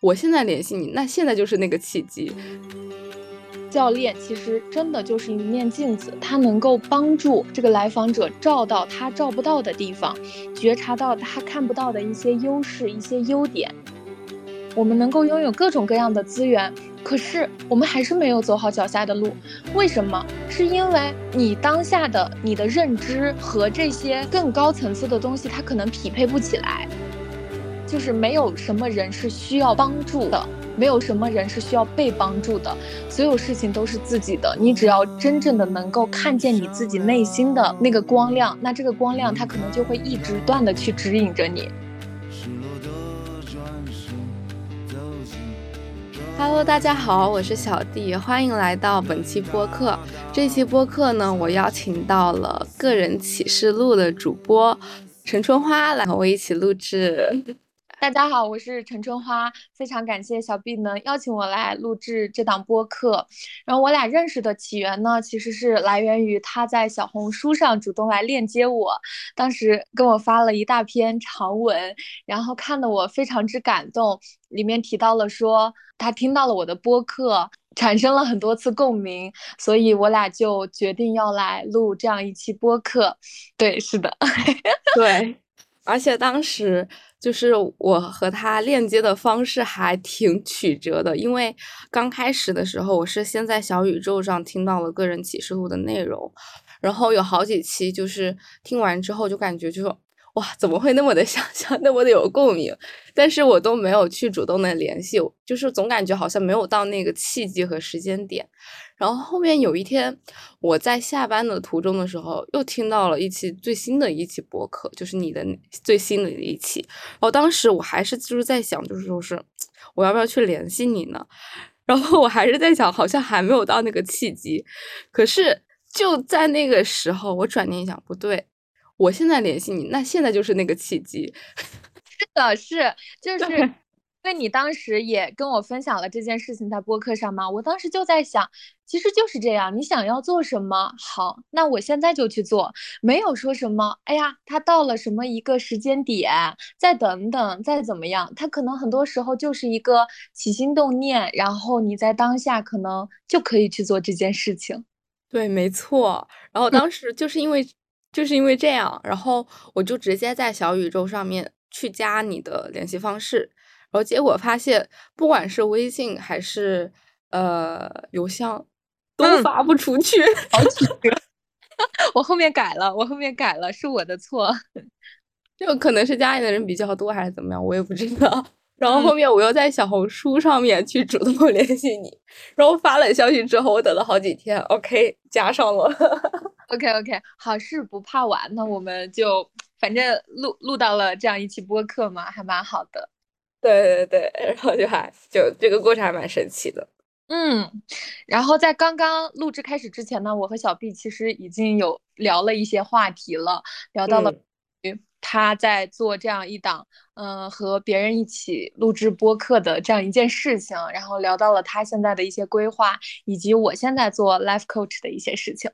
我现在联系你，那现在就是那个契机。教练其实真的就是一面镜子，它能够帮助这个来访者照到他照不到的地方，觉察到他看不到的一些优势、一些优点。我们能够拥有各种各样的资源，可是我们还是没有走好脚下的路。为什么？是因为你当下的你的认知和这些更高层次的东西，它可能匹配不起来。就是没有什么人是需要帮助的。没有什么人是需要被帮助的，所有事情都是自己的。你只要真正的能够看见你自己内心的那个光亮，那这个光亮它可能就会一直断的去指引着你。Hello，大家好，我是小弟，欢迎来到本期播客。这期播客呢，我邀请到了个人启示录的主播陈春花来和我一起录制。大家好，我是陈春花，非常感谢小 B 能邀请我来录制这档播客。然后我俩认识的起源呢，其实是来源于他在小红书上主动来链接我，当时跟我发了一大篇长文，然后看得我非常之感动，里面提到了说他听到了我的播客，产生了很多次共鸣，所以我俩就决定要来录这样一期播客。对，是的，对，而且当时。就是我和他链接的方式还挺曲折的，因为刚开始的时候，我是先在小宇宙上听到了个人启示录的内容，然后有好几期，就是听完之后就感觉就说。哇，怎么会那么的想象，那么的有共鸣？但是我都没有去主动的联系，就是总感觉好像没有到那个契机和时间点。然后后面有一天，我在下班的途中的时候，又听到了一期最新的一期播客，就是你的最新的一期。然后当时我还是就是在想，就是说是我要不要去联系你呢？然后我还是在想，好像还没有到那个契机。可是就在那个时候，我转念一想，不对。我现在联系你，那现在就是那个契机。是的，是，就是，因为你当时也跟我分享了这件事情在播客上嘛，我当时就在想，其实就是这样，你想要做什么，好，那我现在就去做，没有说什么，哎呀，他到了什么一个时间点，再等等，再怎么样，他可能很多时候就是一个起心动念，然后你在当下可能就可以去做这件事情。对，没错。然后当时就是因为。就是因为这样，然后我就直接在小宇宙上面去加你的联系方式，然后结果发现，不管是微信还是呃邮箱，都发不出去。好几个，我后面改了，我后面改了，是我的错。就可能是家里的人比较多，还是怎么样，我也不知道。然后后面我又在小红书上面去主动联系你，然后发了消息之后，我等了好几天，OK，加上了。OK OK，好事不怕晚，那我们就反正录录到了这样一期播客嘛，还蛮好的。对对对，然后就还就这个过程还蛮神奇的。嗯，然后在刚刚录制开始之前呢，我和小 B 其实已经有聊了一些话题了，聊到了。他在做这样一档，嗯，和别人一起录制播客的这样一件事情，然后聊到了他现在的一些规划，以及我现在做 life coach 的一些事情。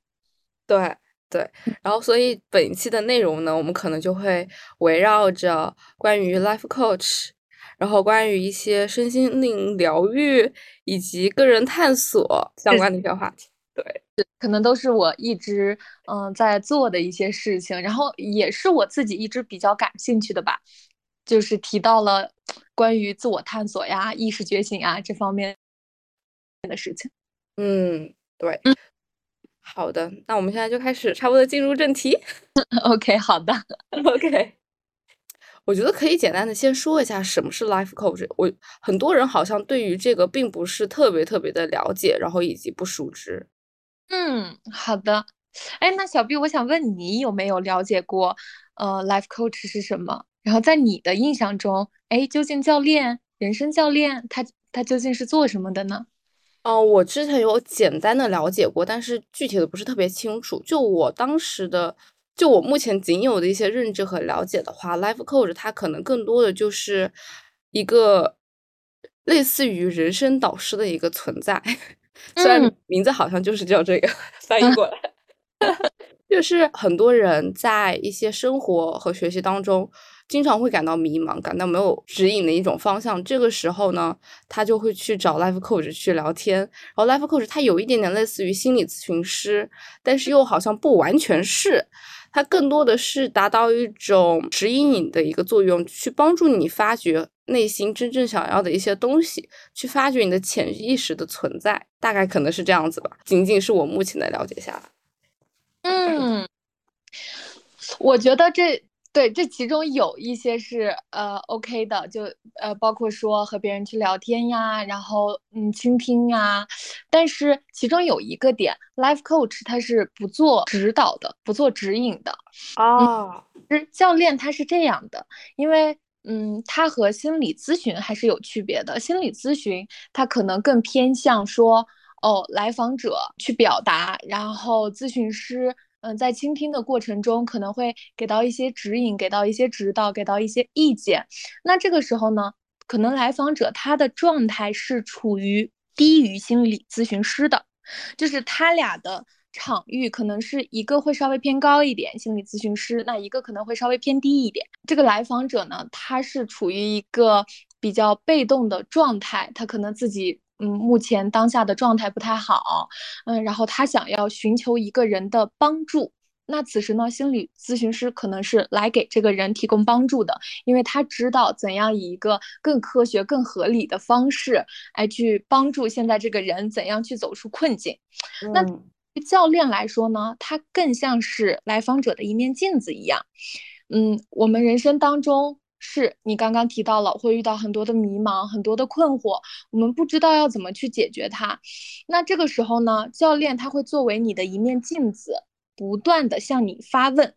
对对，然后所以本期的内容呢，我们可能就会围绕着关于 life coach，然后关于一些身心灵疗愈以及个人探索相关的一些话题。对。可能都是我一直嗯在做的一些事情，然后也是我自己一直比较感兴趣的吧，就是提到了关于自我探索呀、意识觉醒啊这方面的事情。嗯，对，好的，那我们现在就开始，差不多进入正题。OK，好的，OK。我觉得可以简单的先说一下什么是 life coach。我很多人好像对于这个并不是特别特别的了解，然后以及不熟知。嗯，好的。哎，那小 B，我想问你有没有了解过，呃，life coach 是什么？然后在你的印象中，哎，究竟教练、人生教练他他究竟是做什么的呢？哦，我之前有简单的了解过，但是具体的不是特别清楚。就我当时的，就我目前仅有的一些认知和了解的话，life coach 它可能更多的就是一个类似于人生导师的一个存在。虽然名字好像就是叫这个翻译过来，就是很多人在一些生活和学习当中经常会感到迷茫，感到没有指引的一种方向。这个时候呢，他就会去找 life coach 去聊天。然后 life coach 他有一点点类似于心理咨询师，但是又好像不完全是。它更多的是达到一种指引你的一个作用，去帮助你发掘内心真正想要的一些东西，去发掘你的潜意识的存在。大概可能是这样子吧，仅仅是我目前的了解下来。嗯，我觉得这。对，这其中有一些是呃 OK 的，就呃包括说和别人去聊天呀，然后嗯倾听呀，但是其中有一个点，Life Coach 他是不做指导的，不做指引的啊。其实教练他是这样的，因为嗯他和心理咨询还是有区别的，心理咨询他可能更偏向说哦来访者去表达，然后咨询师。嗯，在倾听的过程中，可能会给到一些指引，给到一些指导，给到一些意见。那这个时候呢，可能来访者他的状态是处于低于心理咨询师的，就是他俩的场域可能是一个会稍微偏高一点，心理咨询师那一个可能会稍微偏低一点。这个来访者呢，他是处于一个比较被动的状态，他可能自己。嗯，目前当下的状态不太好，嗯，然后他想要寻求一个人的帮助，那此时呢，心理咨询师可能是来给这个人提供帮助的，因为他知道怎样以一个更科学、更合理的方式，来去帮助现在这个人怎样去走出困境。那教练来说呢，他更像是来访者的一面镜子一样，嗯，我们人生当中。是你刚刚提到了会遇到很多的迷茫，很多的困惑，我们不知道要怎么去解决它。那这个时候呢，教练他会作为你的一面镜子，不断的向你发问。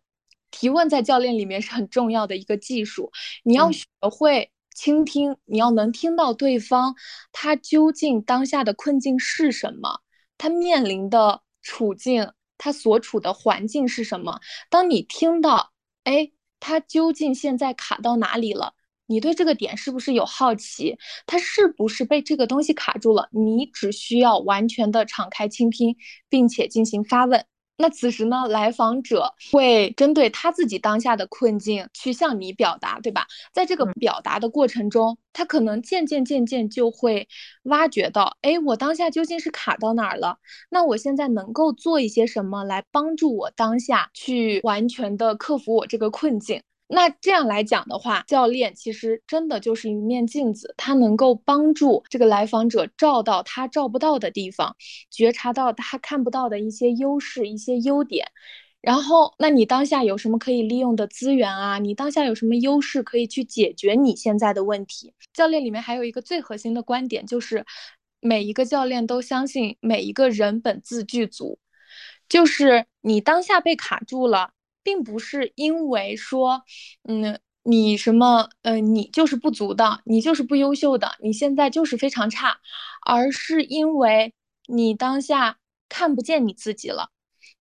提问在教练里面是很重要的一个技术，你要学会倾听，你要能听到对方他究竟当下的困境是什么，他面临的处境，他所处的环境是什么。当你听到，哎。他究竟现在卡到哪里了？你对这个点是不是有好奇？他是不是被这个东西卡住了？你只需要完全的敞开倾听，并且进行发问。那此时呢，来访者会针对他自己当下的困境去向你表达，对吧？在这个表达的过程中，他可能渐渐渐渐就会挖掘到，哎，我当下究竟是卡到哪儿了？那我现在能够做一些什么来帮助我当下去完全的克服我这个困境？那这样来讲的话，教练其实真的就是一面镜子，他能够帮助这个来访者照到他照不到的地方，觉察到他看不到的一些优势、一些优点。然后，那你当下有什么可以利用的资源啊？你当下有什么优势可以去解决你现在的问题？教练里面还有一个最核心的观点，就是每一个教练都相信每一个人本自具足，就是你当下被卡住了。并不是因为说，嗯，你什么，嗯，你就是不足的，你就是不优秀的，你现在就是非常差，而是因为你当下看不见你自己了，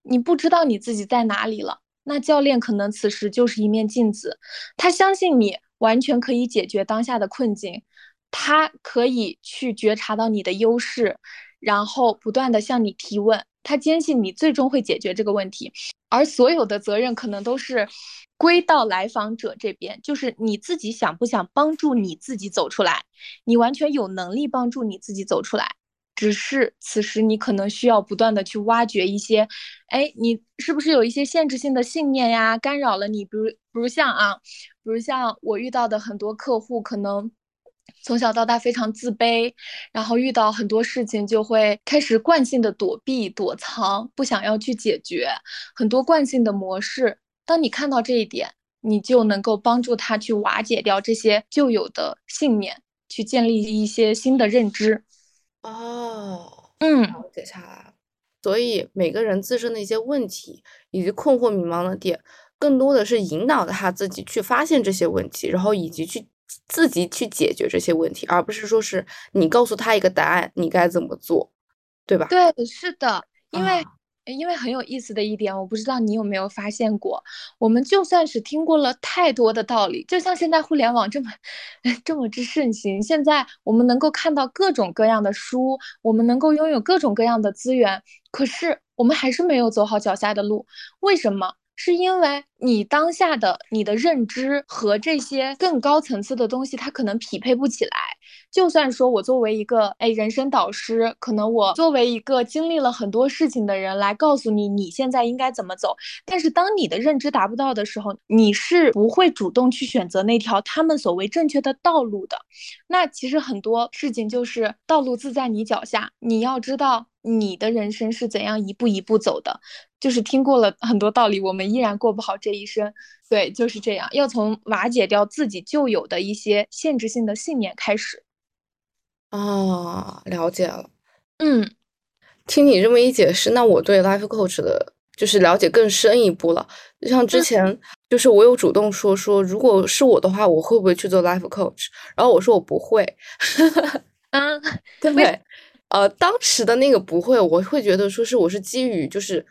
你不知道你自己在哪里了。那教练可能此时就是一面镜子，他相信你完全可以解决当下的困境，他可以去觉察到你的优势，然后不断的向你提问。他坚信你最终会解决这个问题，而所有的责任可能都是归到来访者这边，就是你自己想不想帮助你自己走出来，你完全有能力帮助你自己走出来，只是此时你可能需要不断的去挖掘一些，哎，你是不是有一些限制性的信念呀，干扰了你？比如，比如像啊，比如像我遇到的很多客户，可能。从小到大非常自卑，然后遇到很多事情就会开始惯性的躲避、躲藏，不想要去解决很多惯性的模式。当你看到这一点，你就能够帮助他去瓦解掉这些旧有的信念，去建立一些新的认知。哦，嗯，了解下来。所以每个人自身的一些问题以及困惑、迷茫的点，更多的是引导他自己去发现这些问题，然后以及去。自己去解决这些问题，而不是说是你告诉他一个答案，你该怎么做，对吧？对，是的，因为因为很有意思的一点，我不知道你有没有发现过，我们就算是听过了太多的道理，就像现在互联网这么 这么之盛行，现在我们能够看到各种各样的书，我们能够拥有各种各样的资源，可是我们还是没有走好脚下的路，为什么？是因为你当下的你的认知和这些更高层次的东西，它可能匹配不起来。就算说我作为一个哎人生导师，可能我作为一个经历了很多事情的人来告诉你你现在应该怎么走，但是当你的认知达不到的时候，你是不会主动去选择那条他们所谓正确的道路的。那其实很多事情就是道路自在你脚下，你要知道你的人生是怎样一步一步走的。就是听过了很多道理，我们依然过不好这一生。对，就是这样，要从瓦解掉自己旧有的一些限制性的信念开始。啊，了解了。嗯，听你这么一解释，那我对 life coach 的就是了解更深一步了。就像之前，就是我有主动说说，如果是我的话，我会不会去做 life coach？然后我说我不会。嗯，对，呃，当时的那个不会，我会觉得说是我是基于就是。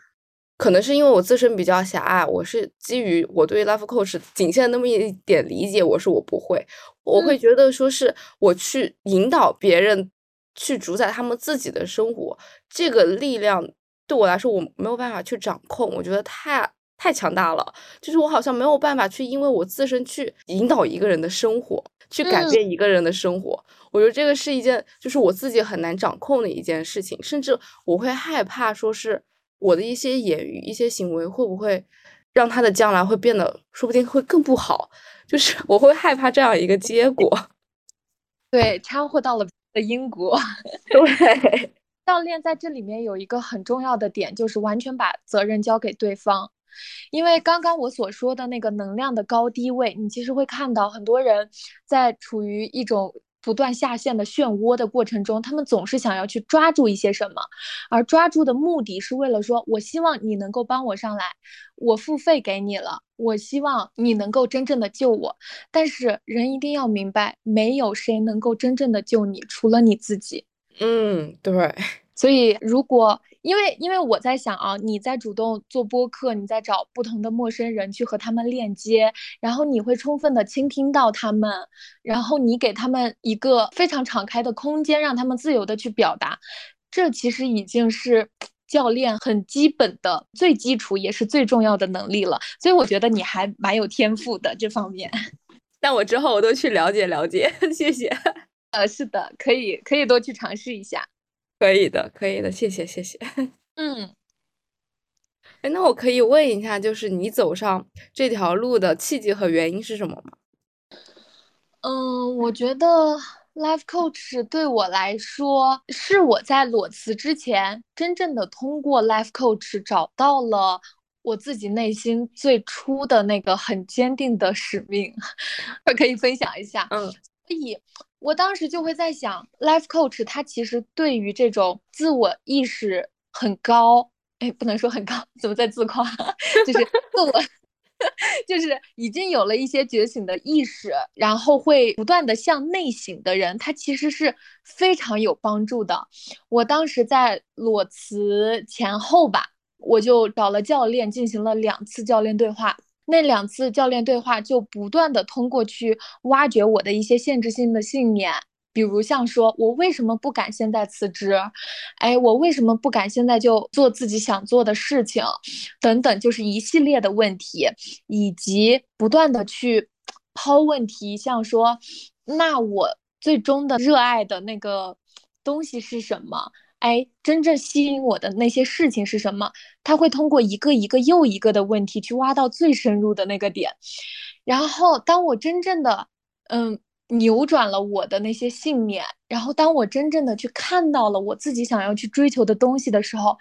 可能是因为我自身比较狭隘，我是基于我对 life coach 仅限那么一点理解，我说我不会，我会觉得说是我去引导别人去主宰他们自己的生活，这个力量对我来说我没有办法去掌控，我觉得太太强大了，就是我好像没有办法去因为我自身去引导一个人的生活，去改变一个人的生活，我觉得这个是一件就是我自己很难掌控的一件事情，甚至我会害怕说是。我的一些言语、一些行为，会不会让他的将来会变得，说不定会更不好？就是 我会害怕这样一个结果。对，掺和到了的因果。对，教练在这里面有一个很重要的点，就是完全把责任交给对方。因为刚刚我所说的那个能量的高低位，你其实会看到很多人在处于一种。不断下线的漩涡的过程中，他们总是想要去抓住一些什么，而抓住的目的是为了说，我希望你能够帮我上来，我付费给你了，我希望你能够真正的救我。但是人一定要明白，没有谁能够真正的救你，除了你自己。嗯，对。所以如果因为因为我在想啊，你在主动做播客，你在找不同的陌生人去和他们链接，然后你会充分的倾听到他们，然后你给他们一个非常敞开的空间，让他们自由的去表达，这其实已经是教练很基本的、最基础也是最重要的能力了。所以我觉得你还蛮有天赋的这方面。那我之后我都去了解了解，谢谢。呃，是的，可以可以多去尝试一下。可以的，可以的，谢谢，谢谢。嗯，哎，那我可以问一下，就是你走上这条路的契机和原因是什么吗？嗯，我觉得 life coach 对我来说，是我在裸辞之前，真正的通过 life coach 找到了我自己内心最初的那个很坚定的使命，我 可以分享一下。嗯，所以。我当时就会在想，life coach 他其实对于这种自我意识很高，哎，不能说很高，怎么在自夸？就是自我，就是已经有了一些觉醒的意识，然后会不断的向内省的人，他其实是非常有帮助的。我当时在裸辞前后吧，我就找了教练进行了两次教练对话。那两次教练对话就不断的通过去挖掘我的一些限制性的信念，比如像说我为什么不敢现在辞职，哎，我为什么不敢现在就做自己想做的事情，等等，就是一系列的问题，以及不断的去抛问题，像说，那我最终的热爱的那个东西是什么？哎，真正吸引我的那些事情是什么？他会通过一个一个又一个的问题去挖到最深入的那个点，然后当我真正的嗯扭转了我的那些信念，然后当我真正的去看到了我自己想要去追求的东西的时候。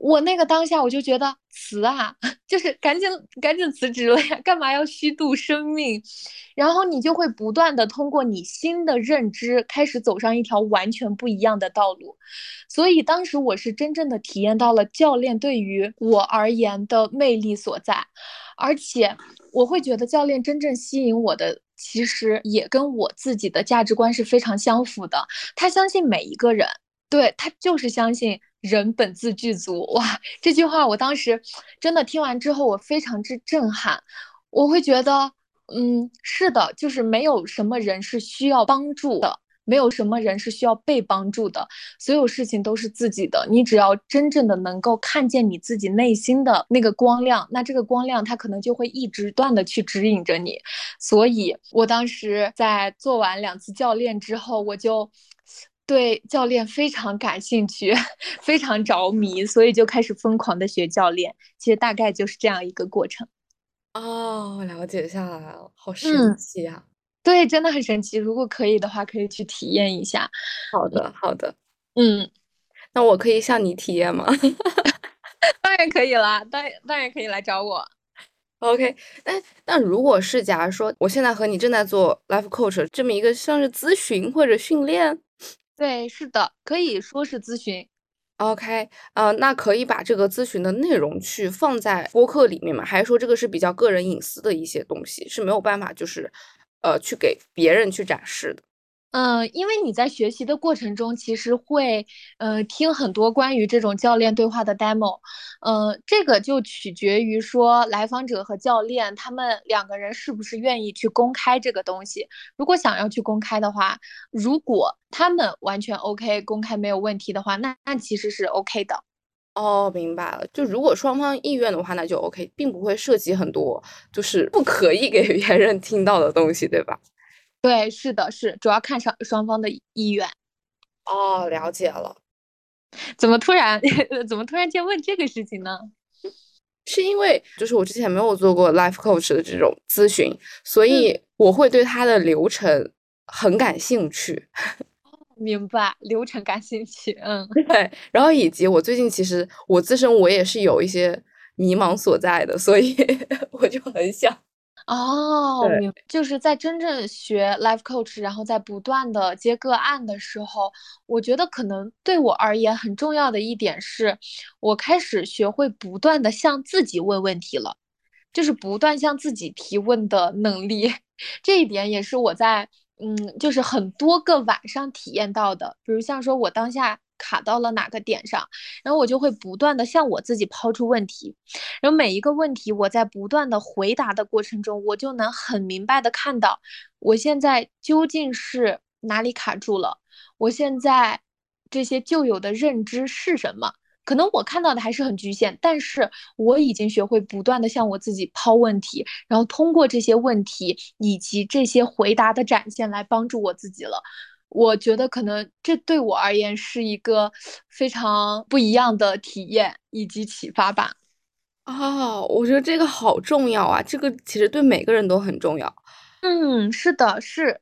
我那个当下，我就觉得辞啊，就是赶紧赶紧辞职了呀，干嘛要虚度生命？然后你就会不断的通过你新的认知，开始走上一条完全不一样的道路。所以当时我是真正的体验到了教练对于我而言的魅力所在，而且我会觉得教练真正吸引我的，其实也跟我自己的价值观是非常相符的。他相信每一个人，对他就是相信。人本自具足，哇！这句话我当时真的听完之后，我非常之震撼。我会觉得，嗯，是的，就是没有什么人是需要帮助的，没有什么人是需要被帮助的，所有事情都是自己的。你只要真正的能够看见你自己内心的那个光亮，那这个光亮它可能就会一直断的去指引着你。所以我当时在做完两次教练之后，我就对教练非常感兴趣，非常着迷，所以就开始疯狂的学教练。其实大概就是这样一个过程。哦，了解下来了，好神奇啊！对，真的很神奇。如果可以的话，可以去体验一下。好的，好的。嗯，那我可以向你体验吗？当然可以啦，当然当然可以来找我。OK，那那如果是假如说我现在和你正在做 Life Coach 这么一个像是咨询或者训练，对，是的，可以说是咨询。OK，呃，那可以把这个咨询的内容去放在播客里面吗？还是说这个是比较个人隐私的一些东西，是没有办法就是，呃，去给别人去展示的？嗯，因为你在学习的过程中，其实会，呃，听很多关于这种教练对话的 demo，嗯，这个就取决于说来访者和教练他们两个人是不是愿意去公开这个东西。如果想要去公开的话，如果他们完全 OK，公开没有问题的话，那那其实是 OK 的。哦，明白了。就如果双方意愿的话，那就 OK，并不会涉及很多就是不可以给别人听到的东西，对吧？对，是的，是主要看双双方的意愿。哦，了解了。怎么突然 怎么突然间问这个事情呢？是因为就是我之前没有做过 life coach 的这种咨询，所以我会对他的流程很感兴趣。明白，流程感兴趣。嗯，对。然后以及我最近其实我自身我也是有一些迷茫所在的，所以我就很想。哦，明就是在真正学 life coach，然后在不断的接个案的时候，我觉得可能对我而言很重要的一点是，我开始学会不断的向自己问问题了，就是不断向自己提问的能力。这一点也是我在嗯，就是很多个晚上体验到的，比如像说我当下。卡到了哪个点上，然后我就会不断的向我自己抛出问题，然后每一个问题我在不断的回答的过程中，我就能很明白的看到我现在究竟是哪里卡住了，我现在这些旧有的认知是什么？可能我看到的还是很局限，但是我已经学会不断的向我自己抛问题，然后通过这些问题以及这些回答的展现来帮助我自己了。我觉得可能这对我而言是一个非常不一样的体验以及启发吧。哦，我觉得这个好重要啊！这个其实对每个人都很重要。嗯，是的，是，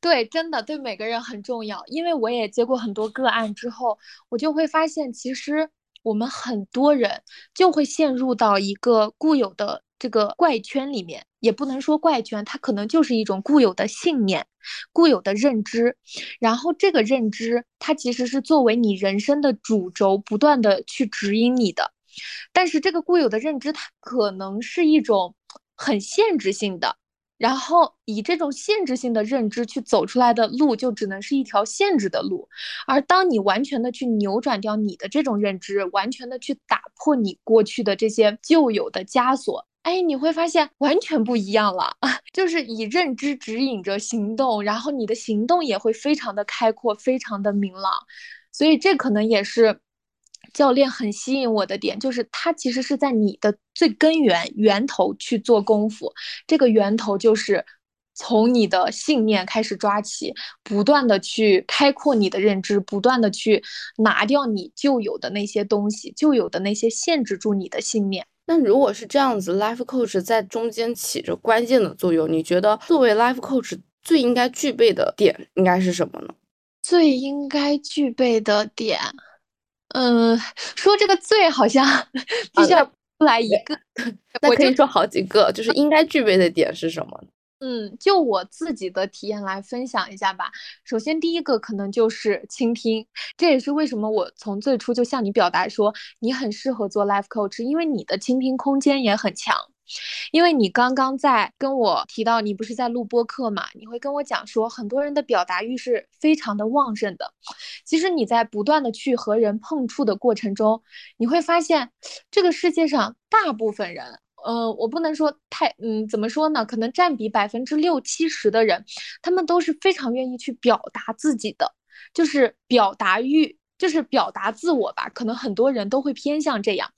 对，真的对每个人很重要。因为我也接过很多个案之后，我就会发现，其实我们很多人就会陷入到一个固有的这个怪圈里面。也不能说怪圈，它可能就是一种固有的信念、固有的认知，然后这个认知它其实是作为你人生的主轴，不断的去指引你的。但是这个固有的认知，它可能是一种很限制性的，然后以这种限制性的认知去走出来的路，就只能是一条限制的路。而当你完全的去扭转掉你的这种认知，完全的去打破你过去的这些旧有的枷锁。哎，你会发现完全不一样了，就是以认知指引着行动，然后你的行动也会非常的开阔，非常的明朗。所以这可能也是教练很吸引我的点，就是他其实是在你的最根源源头去做功夫。这个源头就是从你的信念开始抓起，不断的去开阔你的认知，不断的去拿掉你旧有的那些东西，旧有的那些限制住你的信念。那如果是这样子，life coach 在中间起着关键的作用，你觉得作为 life coach 最应该具备的点应该是什么呢？最应该具备的点，嗯，说这个最好像必须要出来一个，我可以说好几个，就是应该具备的点是什么？嗯，就我自己的体验来分享一下吧。首先，第一个可能就是倾听，这也是为什么我从最初就向你表达说你很适合做 life coach，因为你的倾听空间也很强。因为你刚刚在跟我提到，你不是在录播课嘛？你会跟我讲说，很多人的表达欲是非常的旺盛的。其实你在不断的去和人碰触的过程中，你会发现，这个世界上大部分人。呃，我不能说太，嗯，怎么说呢？可能占比百分之六七十的人，他们都是非常愿意去表达自己的，就是表达欲，就是表达自我吧。可能很多人都会偏向这样，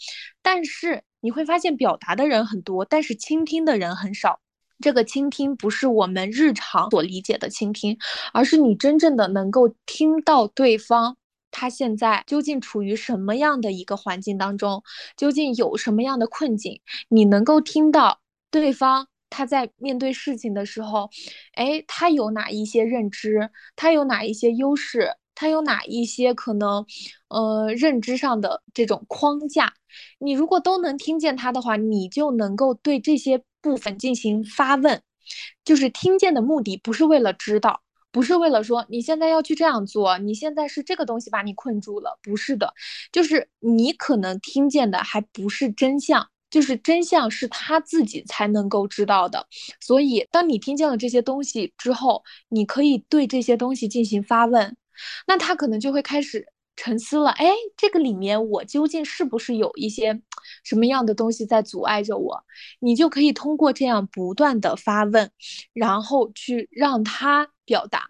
但是你会发现，表达的人很多，但是倾听的人很少。这个倾听不是我们日常所理解的倾听，而是你真正的能够听到对方。他现在究竟处于什么样的一个环境当中？究竟有什么样的困境？你能够听到对方他在面对事情的时候，哎，他有哪一些认知？他有哪一些优势？他有哪一些可能，呃，认知上的这种框架？你如果都能听见他的话，你就能够对这些部分进行发问。就是听见的目的不是为了知道。不是为了说你现在要去这样做，你现在是这个东西把你困住了，不是的，就是你可能听见的还不是真相，就是真相是他自己才能够知道的。所以，当你听见了这些东西之后，你可以对这些东西进行发问，那他可能就会开始。沉思了，哎，这个里面我究竟是不是有一些什么样的东西在阻碍着我？你就可以通过这样不断的发问，然后去让他表达。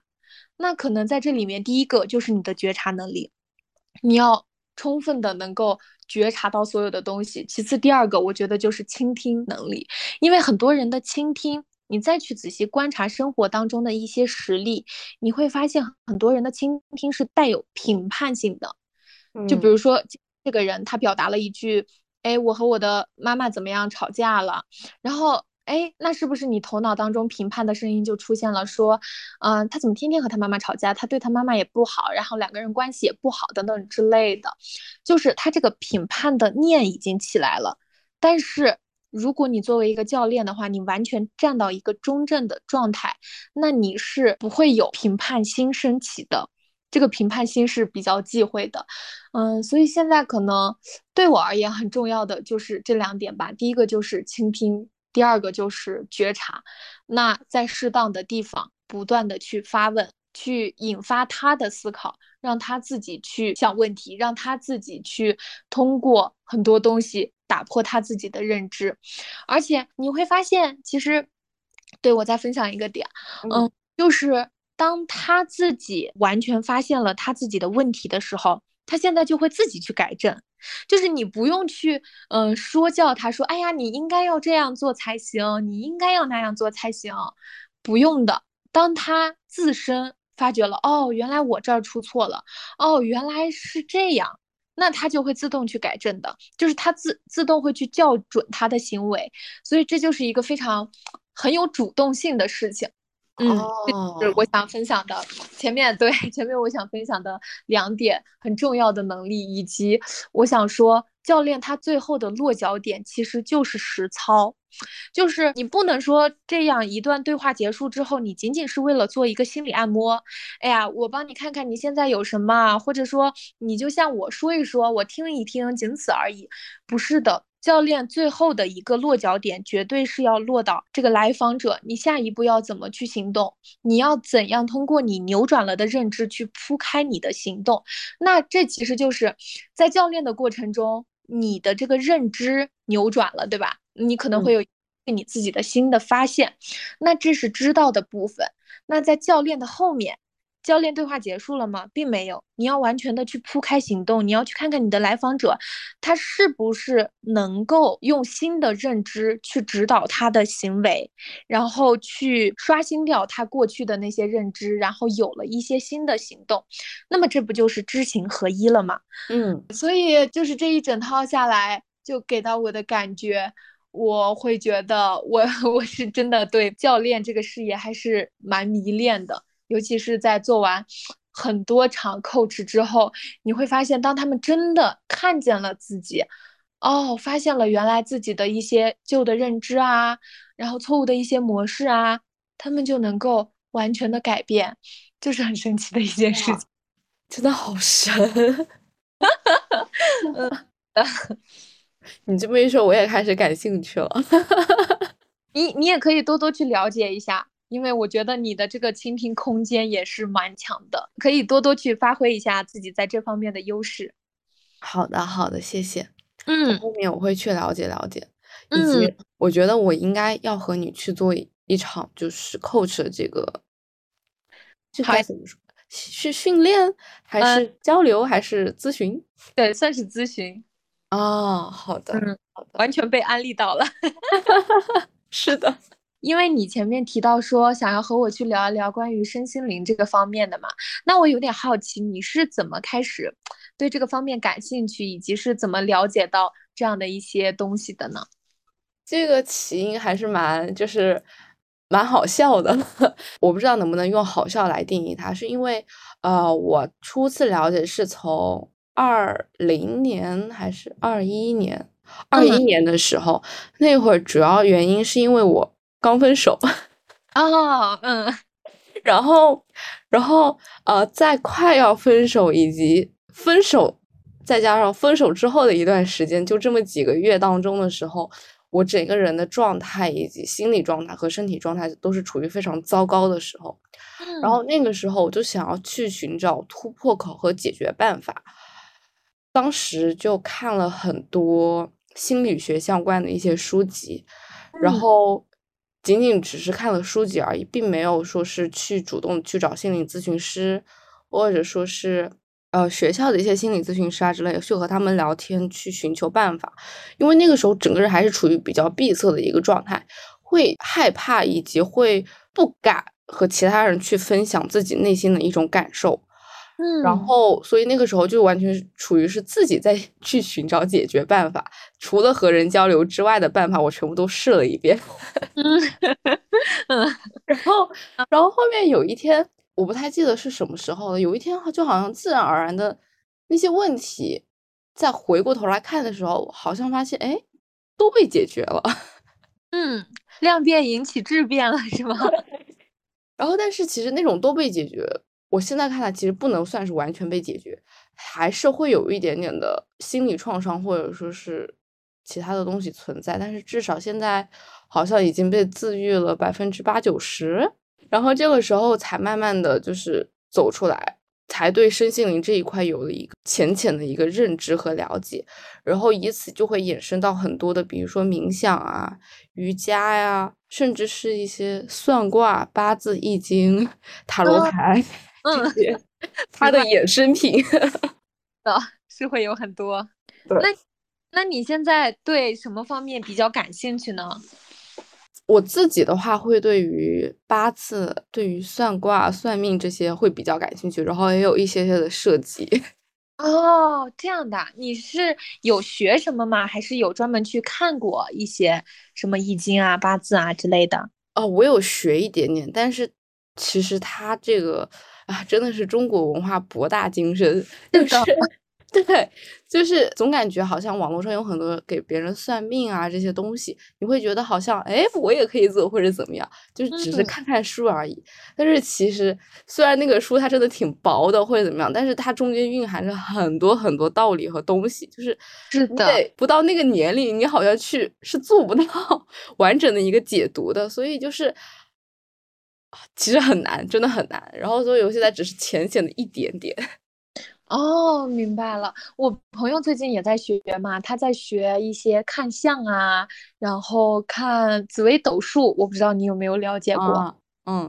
那可能在这里面，第一个就是你的觉察能力，你要充分的能够觉察到所有的东西。其次，第二个我觉得就是倾听能力，因为很多人的倾听。你再去仔细观察生活当中的一些实例，你会发现很多人的倾听是带有评判性的。就比如说这个人他表达了一句：“哎，我和我的妈妈怎么样吵架了？”然后，哎，那是不是你头脑当中评判的声音就出现了？说，嗯，他怎么天天和他妈妈吵架？他对他妈妈也不好，然后两个人关系也不好，等等之类的。就是他这个评判的念已经起来了，但是。如果你作为一个教练的话，你完全站到一个中正的状态，那你是不会有评判心升起的。这个评判心是比较忌讳的，嗯，所以现在可能对我而言很重要的就是这两点吧。第一个就是倾听，第二个就是觉察。那在适当的地方不断的去发问，去引发他的思考，让他自己去想问题，让他自己去通过很多东西。打破他自己的认知，而且你会发现，其实，对我再分享一个点，嗯，就是当他自己完全发现了他自己的问题的时候，他现在就会自己去改正，就是你不用去，嗯，说教他说，哎呀，你应该要这样做才行，你应该要那样做才行，不用的。当他自身发觉了，哦，原来我这儿出错了，哦，原来是这样。那他就会自动去改正的，就是他自自动会去校准他的行为，所以这就是一个非常很有主动性的事情。嗯，这是我想分享的。前面对前面我想分享的两点很重要的能力，以及我想说，教练他最后的落脚点其实就是实操。就是你不能说这样一段对话结束之后，你仅仅是为了做一个心理按摩。哎呀，我帮你看看你现在有什么，或者说你就像我说一说，我听一听，仅此而已。不是的，教练最后的一个落脚点绝对是要落到这个来访者，你下一步要怎么去行动？你要怎样通过你扭转了的认知去铺开你的行动？那这其实就是在教练的过程中，你的这个认知扭转了，对吧？你可能会有你自己的新的发现，那这是知道的部分。那在教练的后面，教练对话结束了吗？并没有，你要完全的去铺开行动，你要去看看你的来访者，他是不是能够用新的认知去指导他的行为，然后去刷新掉他过去的那些认知，然后有了一些新的行动。那么这不就是知行合一了吗？嗯，所以就是这一整套下来，就给到我的感觉。我会觉得，我 我是真的对教练这个事业还是蛮迷恋的，尤其是在做完很多场 coach 之后，你会发现，当他们真的看见了自己，哦，发现了原来自己的一些旧的认知啊，然后错误的一些模式啊，他们就能够完全的改变，就是很神奇的一件事情，真的好神，嗯。你这么一说，我也开始感兴趣了。你你也可以多多去了解一下，因为我觉得你的这个倾听空间也是蛮强的，可以多多去发挥一下自己在这方面的优势。好的，好的，谢谢。嗯，后面我会去了解了解，以及我觉得我应该要和你去做一场就是 coach 的这个，这该怎么说？是训练还是交流还是咨询？对，算是咨询。哦，好的，好的，完全被安利到了。是的。因为你前面提到说想要和我去聊一聊关于身心灵这个方面的嘛，那我有点好奇，你是怎么开始对这个方面感兴趣，以及是怎么了解到这样的一些东西的呢？这个起因还是蛮就是蛮好笑的，我不知道能不能用好笑来定义它，是因为呃，我初次了解是从二零年还是二一年，二一年的时候，那会儿主要原因是因为我。刚分手，哦，嗯，然后，然后，呃，在快要分手以及分手，再加上分手之后的一段时间，就这么几个月当中的时候，我整个人的状态以及心理状态和身体状态都是处于非常糟糕的时候。然后那个时候，我就想要去寻找突破口和解决办法。当时就看了很多心理学相关的一些书籍，然后。仅仅只是看了书籍而已，并没有说是去主动去找心理咨询师，或者说是呃学校的一些心理咨询师啊之类的，去和他们聊天，去寻求办法。因为那个时候整个人还是处于比较闭塞的一个状态，会害怕以及会不敢和其他人去分享自己内心的一种感受。嗯，然后，所以那个时候就完全处于是自己在 去寻找解决办法，除了和人交流之外的办法，我全部都试了一遍。嗯 嗯，然后，然后后面有一天，我不太记得是什么时候了。有一天，就好像自然而然的那些问题，再回过头来看的时候，好像发现，哎，都被解决了。嗯，量变引起质变了，是吗？然后，但是其实那种都被解决。我现在看来，其实不能算是完全被解决，还是会有一点点的心理创伤，或者说是其他的东西存在。但是至少现在好像已经被自愈了百分之八九十，然后这个时候才慢慢的就是走出来，才对身心灵这一块有了一个浅浅的一个认知和了解，然后以此就会衍生到很多的，比如说冥想啊、瑜伽呀，甚至是一些算卦、八字、易经、塔罗牌。嗯，它的衍生品的是会有很多。那，那你现在对什么方面比较感兴趣呢？我自己的话，会对于八字、对于算卦、算命这些会比较感兴趣，然后也有一些些的设计。哦，这样的，你是有学什么吗？还是有专门去看过一些什么易经啊、八字啊之类的？哦，我有学一点点，但是其实它这个。啊，真的是中国文化博大精深，就是 对，就是总感觉好像网络上有很多给别人算命啊这些东西，你会觉得好像哎，我也可以做或者怎么样，就是只是看看书而已。但是其实虽然那个书它真的挺薄的或者怎么样，但是它中间蕴含着很多很多道理和东西，就是是的，不到那个年龄，你好像去是做不到 完整的一个解读的，所以就是。其实很难，真的很难。然后所以我现在只是浅显的一点点。哦，明白了。我朋友最近也在学嘛，他在学一些看相啊，然后看紫微斗数。我不知道你有没有了解过？嗯，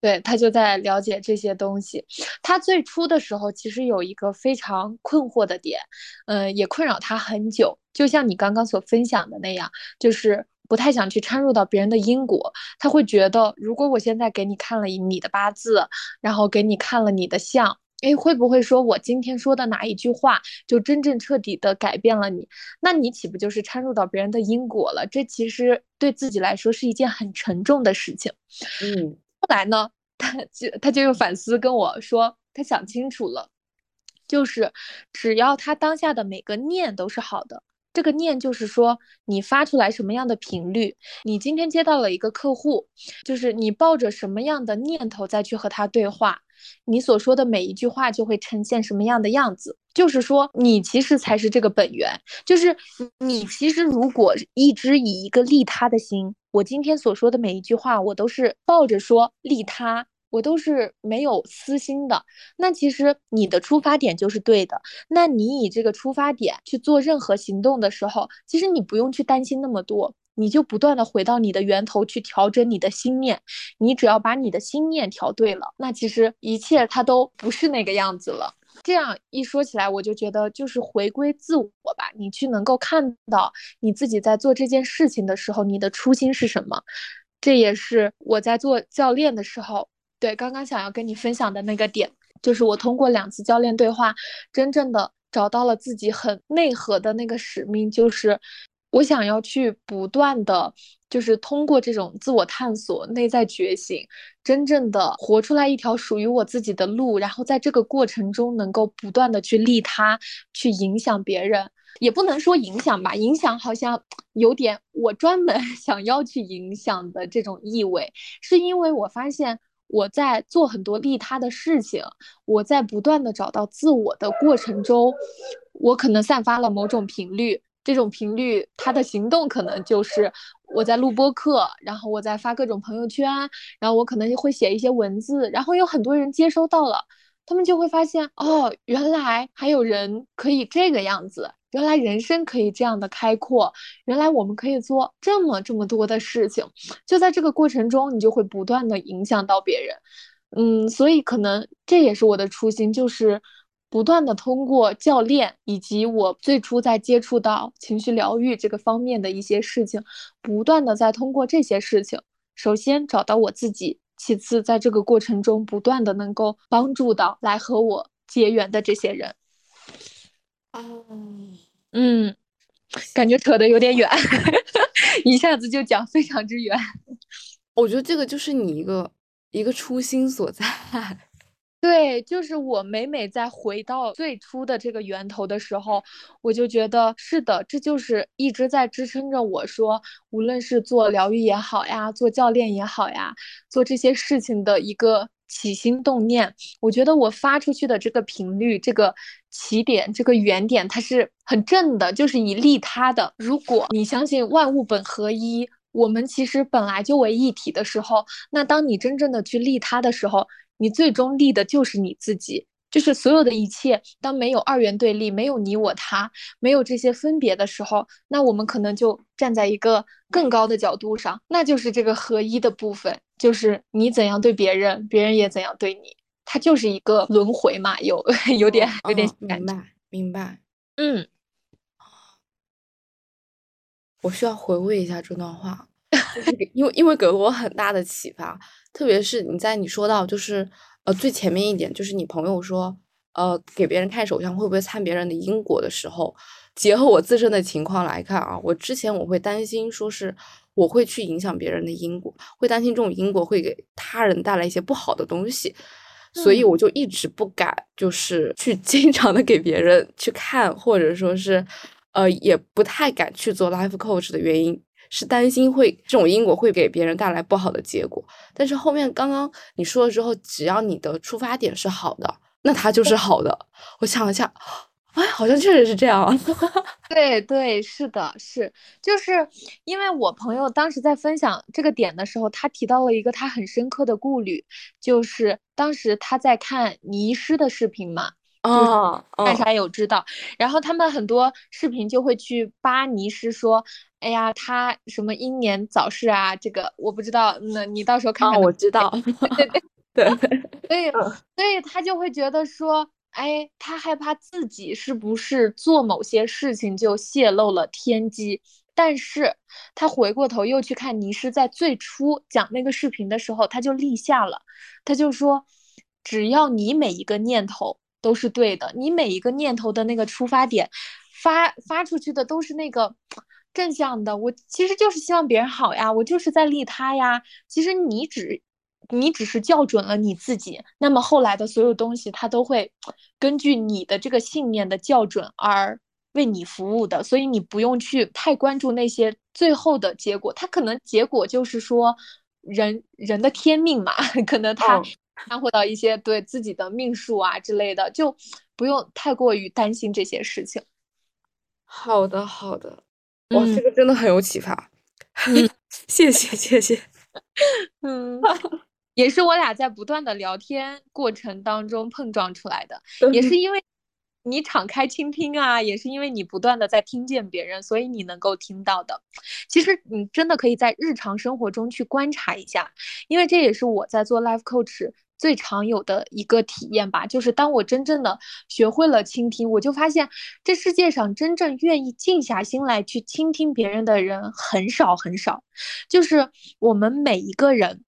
对他就在了解这些东西。他最初的时候其实有一个非常困惑的点，嗯，也困扰他很久。就像你刚刚所分享的那样，就是。不太想去掺入到别人的因果，他会觉得，如果我现在给你看了你的八字，然后给你看了你的相，哎，会不会说我今天说的哪一句话就真正彻底的改变了你？那你岂不就是掺入到别人的因果了？这其实对自己来说是一件很沉重的事情。嗯，来呢，他就他就又反思跟我说，他想清楚了，就是只要他当下的每个念都是好的。这个念就是说，你发出来什么样的频率，你今天接到了一个客户，就是你抱着什么样的念头再去和他对话，你所说的每一句话就会呈现什么样的样子。就是说，你其实才是这个本源，就是你其实如果一直以一个利他的心，我今天所说的每一句话，我都是抱着说利他。我都是没有私心的。那其实你的出发点就是对的。那你以这个出发点去做任何行动的时候，其实你不用去担心那么多，你就不断的回到你的源头去调整你的心念。你只要把你的心念调对了，那其实一切它都不是那个样子了。这样一说起来，我就觉得就是回归自我吧。你去能够看到你自己在做这件事情的时候，你的初心是什么？这也是我在做教练的时候，对刚刚想要跟你分享的那个点，就是我通过两次教练对话，真正的找到了自己很内核的那个使命，就是我想要去不断的。就是通过这种自我探索、内在觉醒，真正的活出来一条属于我自己的路，然后在这个过程中能够不断的去利他，去影响别人，也不能说影响吧，影响好像 有点我专门 想要去影响的这种意味，是因为我发现我在做很多利他的事情，我在不断的找到自我的过程中，我可能散发了某种频率。这种频率，他的行动可能就是我在录播课，然后我在发各种朋友圈，然后我可能会写一些文字，然后有很多人接收到了，他们就会发现哦，原来还有人可以这个样子，原来人生可以这样的开阔，原来我们可以做这么这么多的事情，就在这个过程中，你就会不断的影响到别人，嗯，所以可能这也是我的初心，就是。不断的通过教练以及我最初在接触到情绪疗愈这个方面的一些事情，不断的在通过这些事情，首先找到我自己，其次在这个过程中不断的能够帮助到来和我结缘的这些人。哦，嗯，感觉扯得有点远，一下子就讲非常之远。我觉得这个就是你一个一个初心所在。对，就是我每每在回到最初的这个源头的时候，我就觉得是的，这就是一直在支撑着我说，无论是做疗愈也好呀，做教练也好呀，做这些事情的一个起心动念。我觉得我发出去的这个频率，这个起点，这个原点，它是很正的，就是以利他的。如果你相信万物本合一，我们其实本来就为一体的时候，那当你真正的去利他的时候，你最终立的就是你自己，就是所有的一切。当没有二元对立，没有你我他，没有这些分别的时候，那我们可能就站在一个更高的角度上，那就是这个合一的部分，就是你怎样对别人，别人也怎样对你，它就是一个轮回嘛，有 有点有点明白明白。嗯，我需要回味一下这段话，因为因为给了我很大的启发。特别是你在你说到就是呃最前面一点，就是你朋友说呃给别人看手相会不会参别人的因果的时候，结合我自身的情况来看啊，我之前我会担心说是我会去影响别人的因果，会担心这种因果会给他人带来一些不好的东西，所以我就一直不敢就是去 经常的给别人去看，或者说是呃也不太敢去做 life coach 的原因。是担心会这种因果会给别人带来不好的结果，但是后面刚刚你说了之后，只要你的出发点是好的，那它就是好的。我想了下，哎，好像确实是这样。对对，是的，是，就是因为我朋友当时在分享这个点的时候，他提到了一个他很深刻的顾虑，就是当时他在看尼师的视频嘛。哦，大家有知道，然后他们很多视频就会去扒尼师说，哎呀，他什么英年早逝啊，这个我不知道，那你到时候看看。我知道，对对。对，所以所以他就会觉得说，哎，他害怕自己是不是做某些事情就泄露了天机，但是他回过头又去看尼师在最初讲那个视频的时候，他就立下了，他就说，只要你每一个念头。都是对的，你每一个念头的那个出发点，发发出去的都是那个正向的。我其实就是希望别人好呀，我就是在利他呀。其实你只你只是校准了你自己，那么后来的所有东西，它都会根据你的这个信念的校准而为你服务的。所以你不用去太关注那些最后的结果，它可能结果就是说人人的天命嘛，可能他。掺和到一些对自己的命数啊之类的，就不用太过于担心这些事情。好的，好的，哇，这个真的很有启发，谢谢，谢谢。嗯，也是我俩在不断的聊天过程当中碰撞出来的，也是因为你敞开倾听啊，也是因为你不断的在听见别人，所以你能够听到的。其实你真的可以在日常生活中去观察一下，因为这也是我在做 life coach 最常有的一个体验吧。就是当我真正的学会了倾听，我就发现这世界上真正愿意静下心来去倾听别人的人很少很少。就是我们每一个人。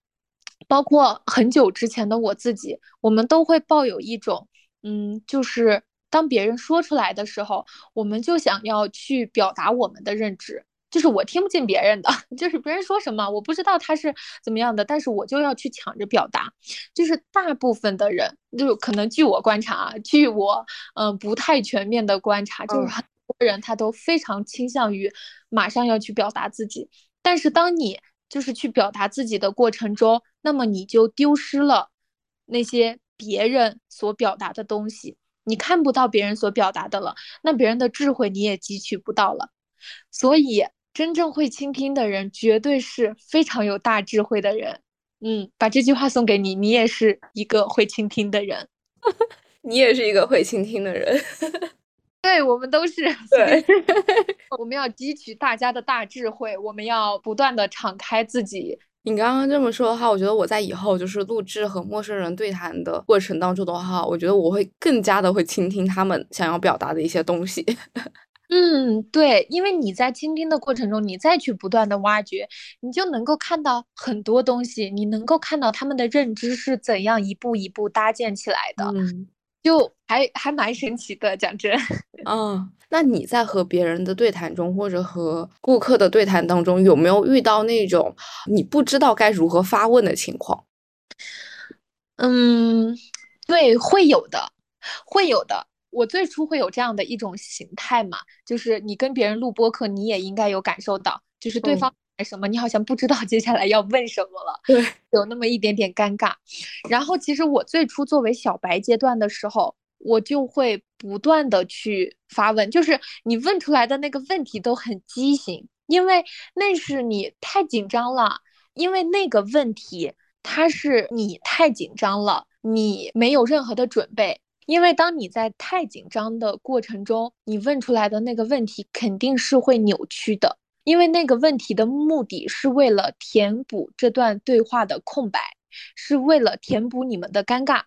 包括很久之前的我自己，我们都会抱有一种，嗯，就是当别人说出来的时候，我们就想要去表达我们的认知，就是我听不进别人的，就是别人说什么，我不知道他是怎么样的，但是我就要去抢着表达。就是大部分的人，就可能据我观察啊，据我嗯不太全面的观察，就是很多人他都非常倾向于马上要去表达自己，但是当你就是去表达自己的过程中，那么你就丢失了那些别人所表达的东西，你看不到别人所表达的了，那别人的智慧你也汲取不到了。所以，真正会倾听的人，绝对是非常有大智慧的人。嗯，把这句话送给你，你也是一个会倾听的人，你也是一个会倾听的人。对我们都是对，我们要汲取大家的大智慧，我们要不断的敞开自己。你刚刚这么说的话，我觉得我在以后就是录制和陌生人对谈的过程当中的话，我觉得我会更加的会倾听他们想要表达的一些东西。嗯，对，因为你在倾听的过程中，你再去不断的挖掘，你就能够看到很多东西，你能够看到他们的认知是怎样一步一步搭建起来的。嗯。就还还蛮神奇的，讲真。嗯，那你在和别人的对谈中，或者和顾客的对谈当中，有没有遇到那种你不知道该如何发问的情况？嗯，对，会有的，会有的。我最初会有这样的一种形态嘛，就是你跟别人录播课，你也应该有感受到，就是对方。什么？你好像不知道接下来要问什么了，对，有那么一点点尴尬。然后其实我最初作为小白阶段的时候，我就会不断的去发问，就是你问出来的那个问题都很畸形，因为那是你太紧张了，因为那个问题它是你太紧张了，你没有任何的准备。因为当你在太紧张的过程中，你问出来的那个问题肯定是会扭曲的。因为那个问题的目的是为了填补这段对话的空白，是为了填补你们的尴尬，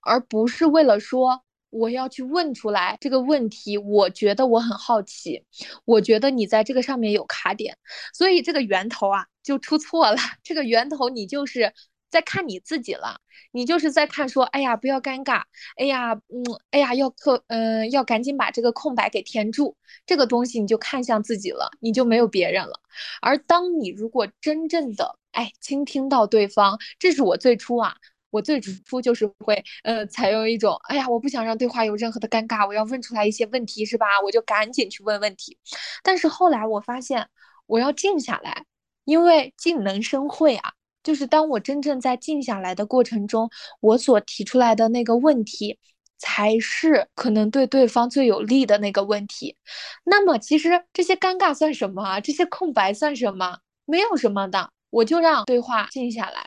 而不是为了说我要去问出来这个问题。我觉得我很好奇，我觉得你在这个上面有卡点，所以这个源头啊就出错了。这个源头你就是。在看你自己了，你就是在看说，哎呀，不要尴尬，哎呀，嗯，哎呀，要克，嗯，要赶紧把这个空白给填住，这个东西你就看向自己了，你就没有别人了。而当你如果真正的哎倾听到对方，这是我最初啊，我最初就是会，呃，采用一种，哎呀，我不想让对话有任何的尴尬，我要问出来一些问题，是吧？我就赶紧去问问题。但是后来我发现，我要静下来，因为静能生慧啊。就是当我真正在静下来的过程中，我所提出来的那个问题，才是可能对对方最有利的那个问题。那么，其实这些尴尬算什么啊？这些空白算什么？没有什么的。我就让对话静下来，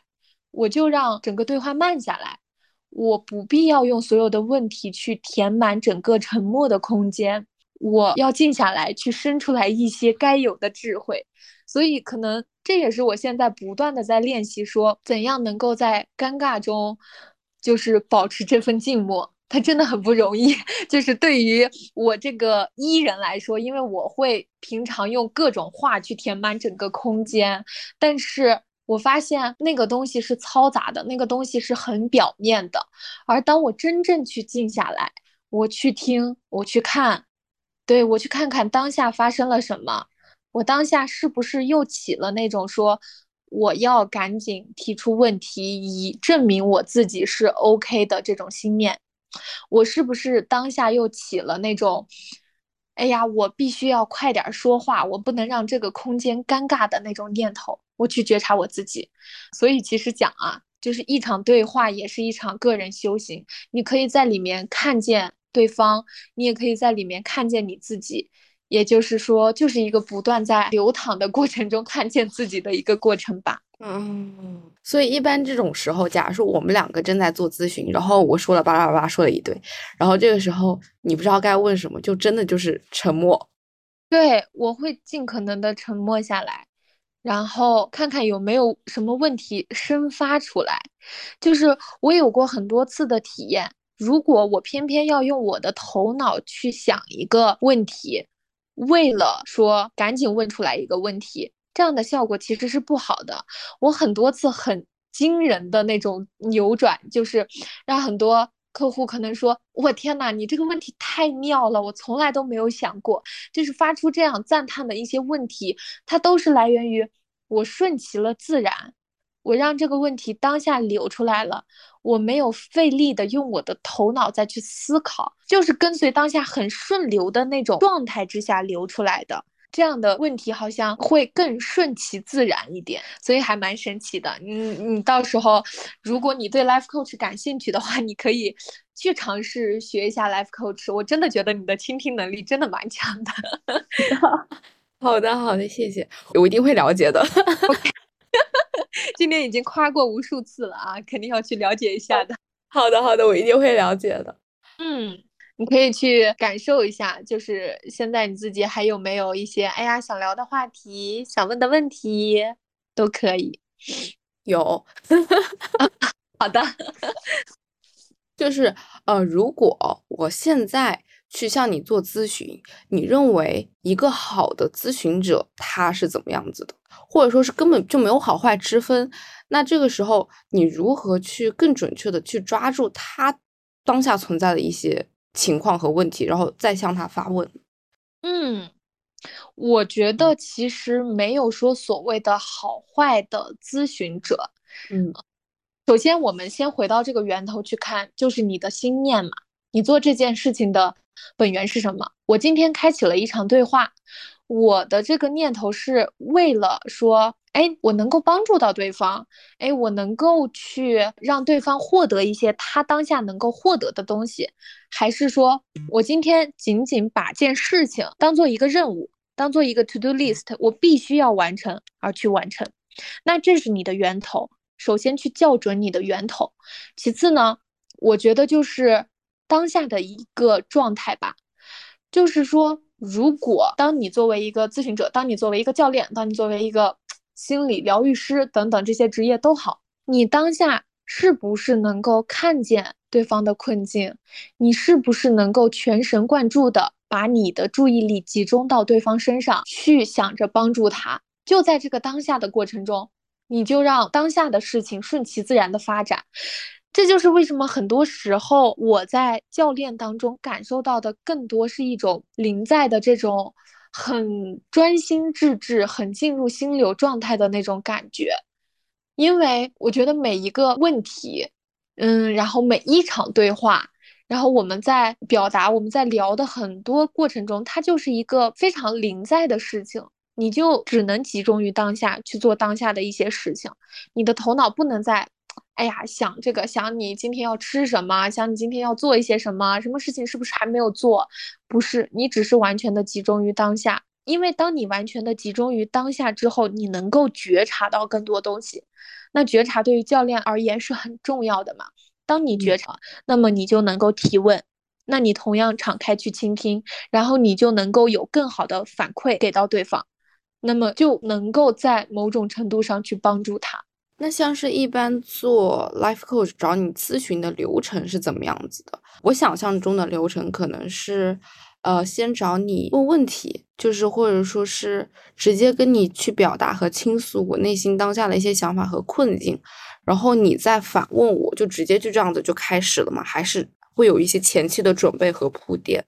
我就让整个对话慢下来。我不必要用所有的问题去填满整个沉默的空间。我要静下来，去生出来一些该有的智慧。所以，可能这也是我现在不断的在练习，说怎样能够在尴尬中，就是保持这份静默。它真的很不容易。就是对于我这个伊人来说，因为我会平常用各种话去填满整个空间，但是我发现那个东西是嘈杂的，那个东西是很表面的。而当我真正去静下来，我去听，我去看，对我去看看当下发生了什么。我当下是不是又起了那种说我要赶紧提出问题，以证明我自己是 OK 的这种心念？我是不是当下又起了那种，哎呀，我必须要快点说话，我不能让这个空间尴尬的那种念头？我去觉察我自己。所以其实讲啊，就是一场对话也是一场个人修行，你可以在里面看见对方，你也可以在里面看见你自己。也就是说，就是一个不断在流淌的过程中看见自己的一个过程吧。嗯，所以一般这种时候，假如说我们两个正在做咨询，然后我说了巴拉巴拉说了一堆，然后这个时候你不知道该问什么，就真的就是沉默。对，我会尽可能的沉默下来，然后看看有没有什么问题生发出来。就是我有过很多次的体验，如果我偏偏要用我的头脑去想一个问题，为了说赶紧问出来一个问题。这样的效果其实是不好的。我很多次很惊人的那种扭转，就是让很多客户可能说：“我天呐，你这个问题太妙了，我从来都没有想过。”就是发出这样赞叹的一些问题，它都是来源于我顺其了自然，我让这个问题当下流出来了，我没有费力的用我的头脑再去思考，就是跟随当下很顺流的那种状态之下流出来的。这样的问题好像会更顺其自然一点，所以还蛮神奇的。你你到时候，如果你对 life coach 感兴趣的话，你可以去尝试学一下 life coach。我真的觉得你的倾听能力真的蛮强的。好的，好的，谢谢，我一定会了解的。今天已经夸过无数次了啊，肯定要去了解一下的。好的，好的，我一定会了解的。嗯。你可以去感受一下，就是现在你自己还有没有一些哎呀想聊的话题、想问的问题，都可以。有，好的，就是呃，如果我现在去向你做咨询，你认为一个好的咨询者他是怎么样子的，或者说是根本就没有好坏之分，那这个时候你如何去更准确的去抓住他当下存在的一些？情况和问题，然后再向他发问。嗯，我觉得其实没有说所谓的好坏的咨询者。嗯，首先我们先回到这个源头去看，就是你的心念嘛。你做这件事情的本源是什么？我今天开启了一场对话，我的这个念头是为了说。哎，我能够帮助到对方，哎，我能够去让对方获得一些他当下能够获得的东西，还是说我今天仅仅把件事情当做一个任务，当做一个 to do list，我必须要完成而去完成？那这是你的源头，首先去校准你的源头，其次呢，我觉得就是当下的一个状态吧，就是说，如果当你作为一个咨询者，当你作为一个教练，当你作为一个心理疗愈师等等这些职业都好，你当下是不是能够看见对方的困境？你是不是能够全神贯注的把你的注意力集中到对方身上去想着帮助他？就在这个当下的过程中，你就让当下的事情顺其自然的发展。这就是为什么很多时候我在教练当中感受到的更多是一种临在的这种。很专心致志，很进入心流状态的那种感觉，因为我觉得每一个问题，嗯，然后每一场对话，然后我们在表达、我们在聊的很多过程中，它就是一个非常临在的事情，你就只能集中于当下去做当下的一些事情，你的头脑不能在。哎呀，想这个，想你今天要吃什么，想你今天要做一些什么，什么事情是不是还没有做？不是，你只是完全的集中于当下。因为当你完全的集中于当下之后，你能够觉察到更多东西。那觉察对于教练而言是很重要的嘛？当你觉察，那么你就能够提问，那你同样敞开去倾听，然后你就能够有更好的反馈给到对方，那么就能够在某种程度上去帮助他。那像是一般做 life coach 找你咨询的流程是怎么样子的？我想象中的流程可能是，呃，先找你问问题，就是或者说是直接跟你去表达和倾诉我内心当下的一些想法和困境，然后你再反问我，就直接就这样子就开始了吗？还是会有一些前期的准备和铺垫？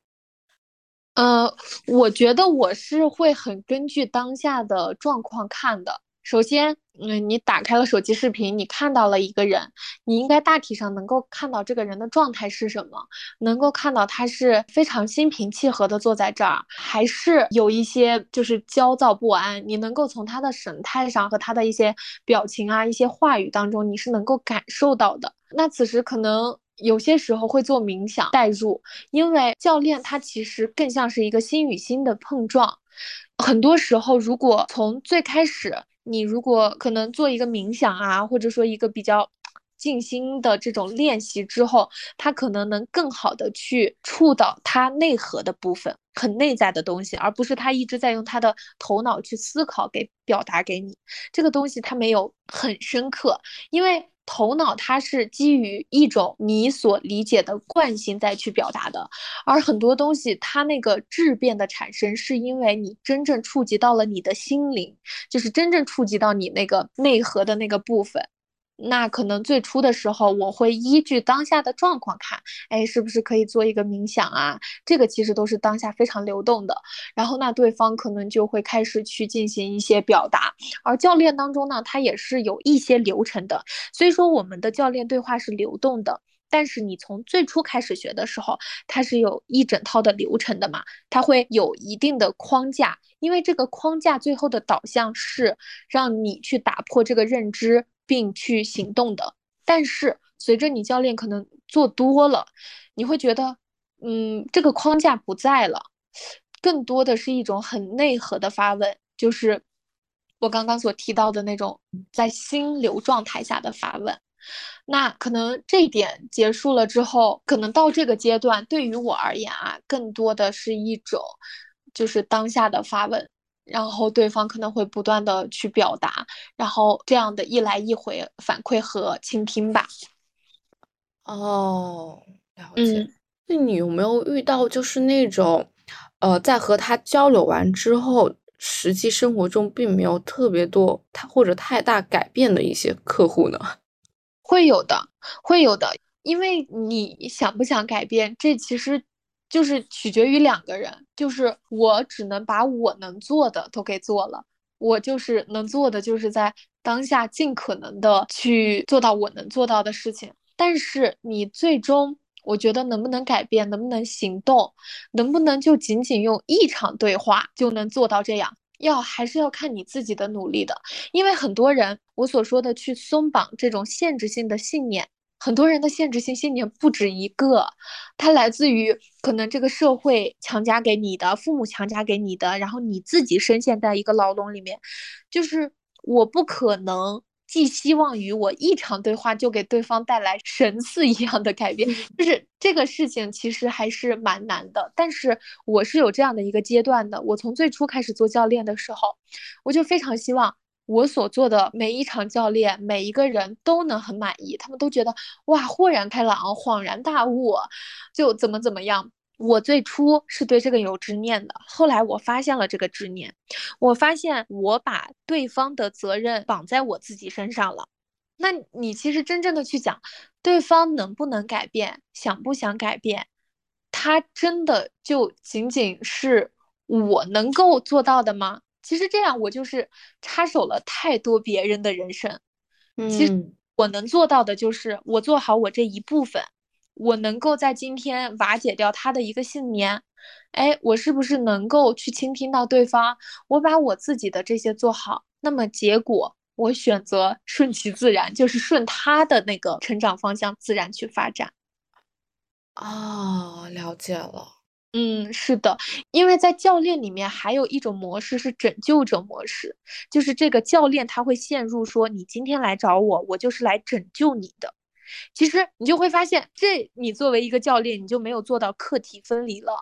呃，我觉得我是会很根据当下的状况看的。首先，嗯，你打开了手机视频，你看到了一个人，你应该大体上能够看到这个人的状态是什么，能够看到他是非常心平气和的坐在这儿，还是有一些就是焦躁不安。你能够从他的神态上和他的一些表情啊、一些话语当中，你是能够感受到的。那此时可能有些时候会做冥想代入，因为教练他其实更像是一个心与心的碰撞。很多时候，如果从最开始。你如果可能做一个冥想啊，或者说一个比较静心的这种练习之后，他可能能更好的去触到他内核的部分，很内在的东西，而不是他一直在用他的头脑去思考给表达给你这个东西，他没有很深刻，因为。头脑它是基于一种你所理解的惯性再去表达的，而很多东西它那个质变的产生，是因为你真正触及到了你的心灵，就是真正触及到你那个内核的那个部分。那可能最初的时候，我会依据当下的状况看，哎，是不是可以做一个冥想啊？这个其实都是当下非常流动的。然后那对方可能就会开始去进行一些表达，而教练当中呢，他也是有一些流程的。所以说，我们的教练对话是流动的。但是你从最初开始学的时候，它是有一整套的流程的嘛？它会有一定的框架，因为这个框架最后的导向是让你去打破这个认知。并去行动的，但是随着你教练可能做多了，你会觉得，嗯，这个框架不在了，更多的是一种很内核的发问，就是我刚刚所提到的那种在心流状态下的发问。那可能这一点结束了之后，可能到这个阶段，对于我而言啊，更多的是一种就是当下的发问。然后对方可能会不断的去表达，然后这样的一来一回反馈和倾听吧。哦，了解。那你有没有遇到就是那种，呃，在和他交流完之后，实际生活中并没有特别多他或者太大改变的一些客户呢？会有的，会有的，因为你想不想改变，这其实。就是取决于两个人，就是我只能把我能做的都给做了，我就是能做的，就是在当下尽可能的去做到我能做到的事情。但是你最终，我觉得能不能改变，能不能行动，能不能就仅仅用一场对话就能做到这样，要还是要看你自己的努力的。因为很多人，我所说的去松绑这种限制性的信念。很多人的限制性信念不止一个，它来自于可能这个社会强加给你的，父母强加给你的，然后你自己深陷在一个牢笼里面。就是我不可能寄希望于我一场对话就给对方带来神似一样的改变，就是这个事情其实还是蛮难的。但是我是有这样的一个阶段的，我从最初开始做教练的时候，我就非常希望。我所做的每一场教练，每一个人都能很满意，他们都觉得哇，豁然开朗，恍然大悟，就怎么怎么样。我最初是对这个有执念的，后来我发现了这个执念，我发现我把对方的责任绑在我自己身上了。那你其实真正的去讲，对方能不能改变，想不想改变，他真的就仅仅是我能够做到的吗？其实这样，我就是插手了太多别人的人生。其实我能做到的就是我做好我这一部分，我能够在今天瓦解掉他的一个信念。哎，我是不是能够去倾听到对方？我把我自己的这些做好，那么结果我选择顺其自然，就是顺他的那个成长方向自然去发展。哦，了解了。嗯，是的，因为在教练里面还有一种模式是拯救者模式，就是这个教练他会陷入说你今天来找我，我就是来拯救你的。其实你就会发现，这你作为一个教练，你就没有做到课题分离了。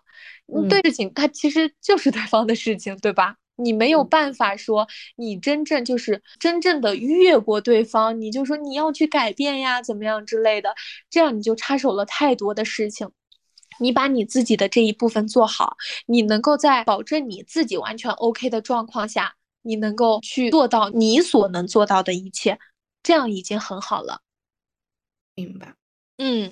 对事情，它其实就是对方的事情，对吧？你没有办法说你真正就是真正的越过对方，你就说你要去改变呀，怎么样之类的，这样你就插手了太多的事情。你把你自己的这一部分做好，你能够在保证你自己完全 OK 的状况下，你能够去做到你所能做到的一切，这样已经很好了。明白。嗯，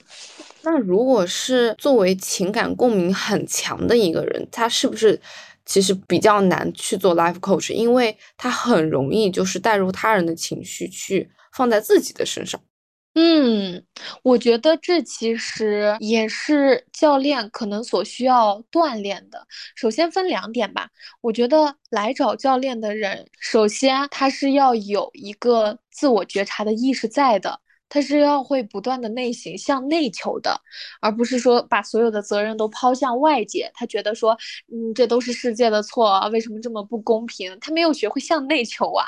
那如果是作为情感共鸣很强的一个人，他是不是其实比较难去做 life coach，因为他很容易就是带入他人的情绪去放在自己的身上。嗯，我觉得这其实也是教练可能所需要锻炼的。首先分两点吧，我觉得来找教练的人，首先他是要有一个自我觉察的意识在的，他是要会不断的内省、向内求的，而不是说把所有的责任都抛向外界。他觉得说，嗯，这都是世界的错，为什么这么不公平？他没有学会向内求啊。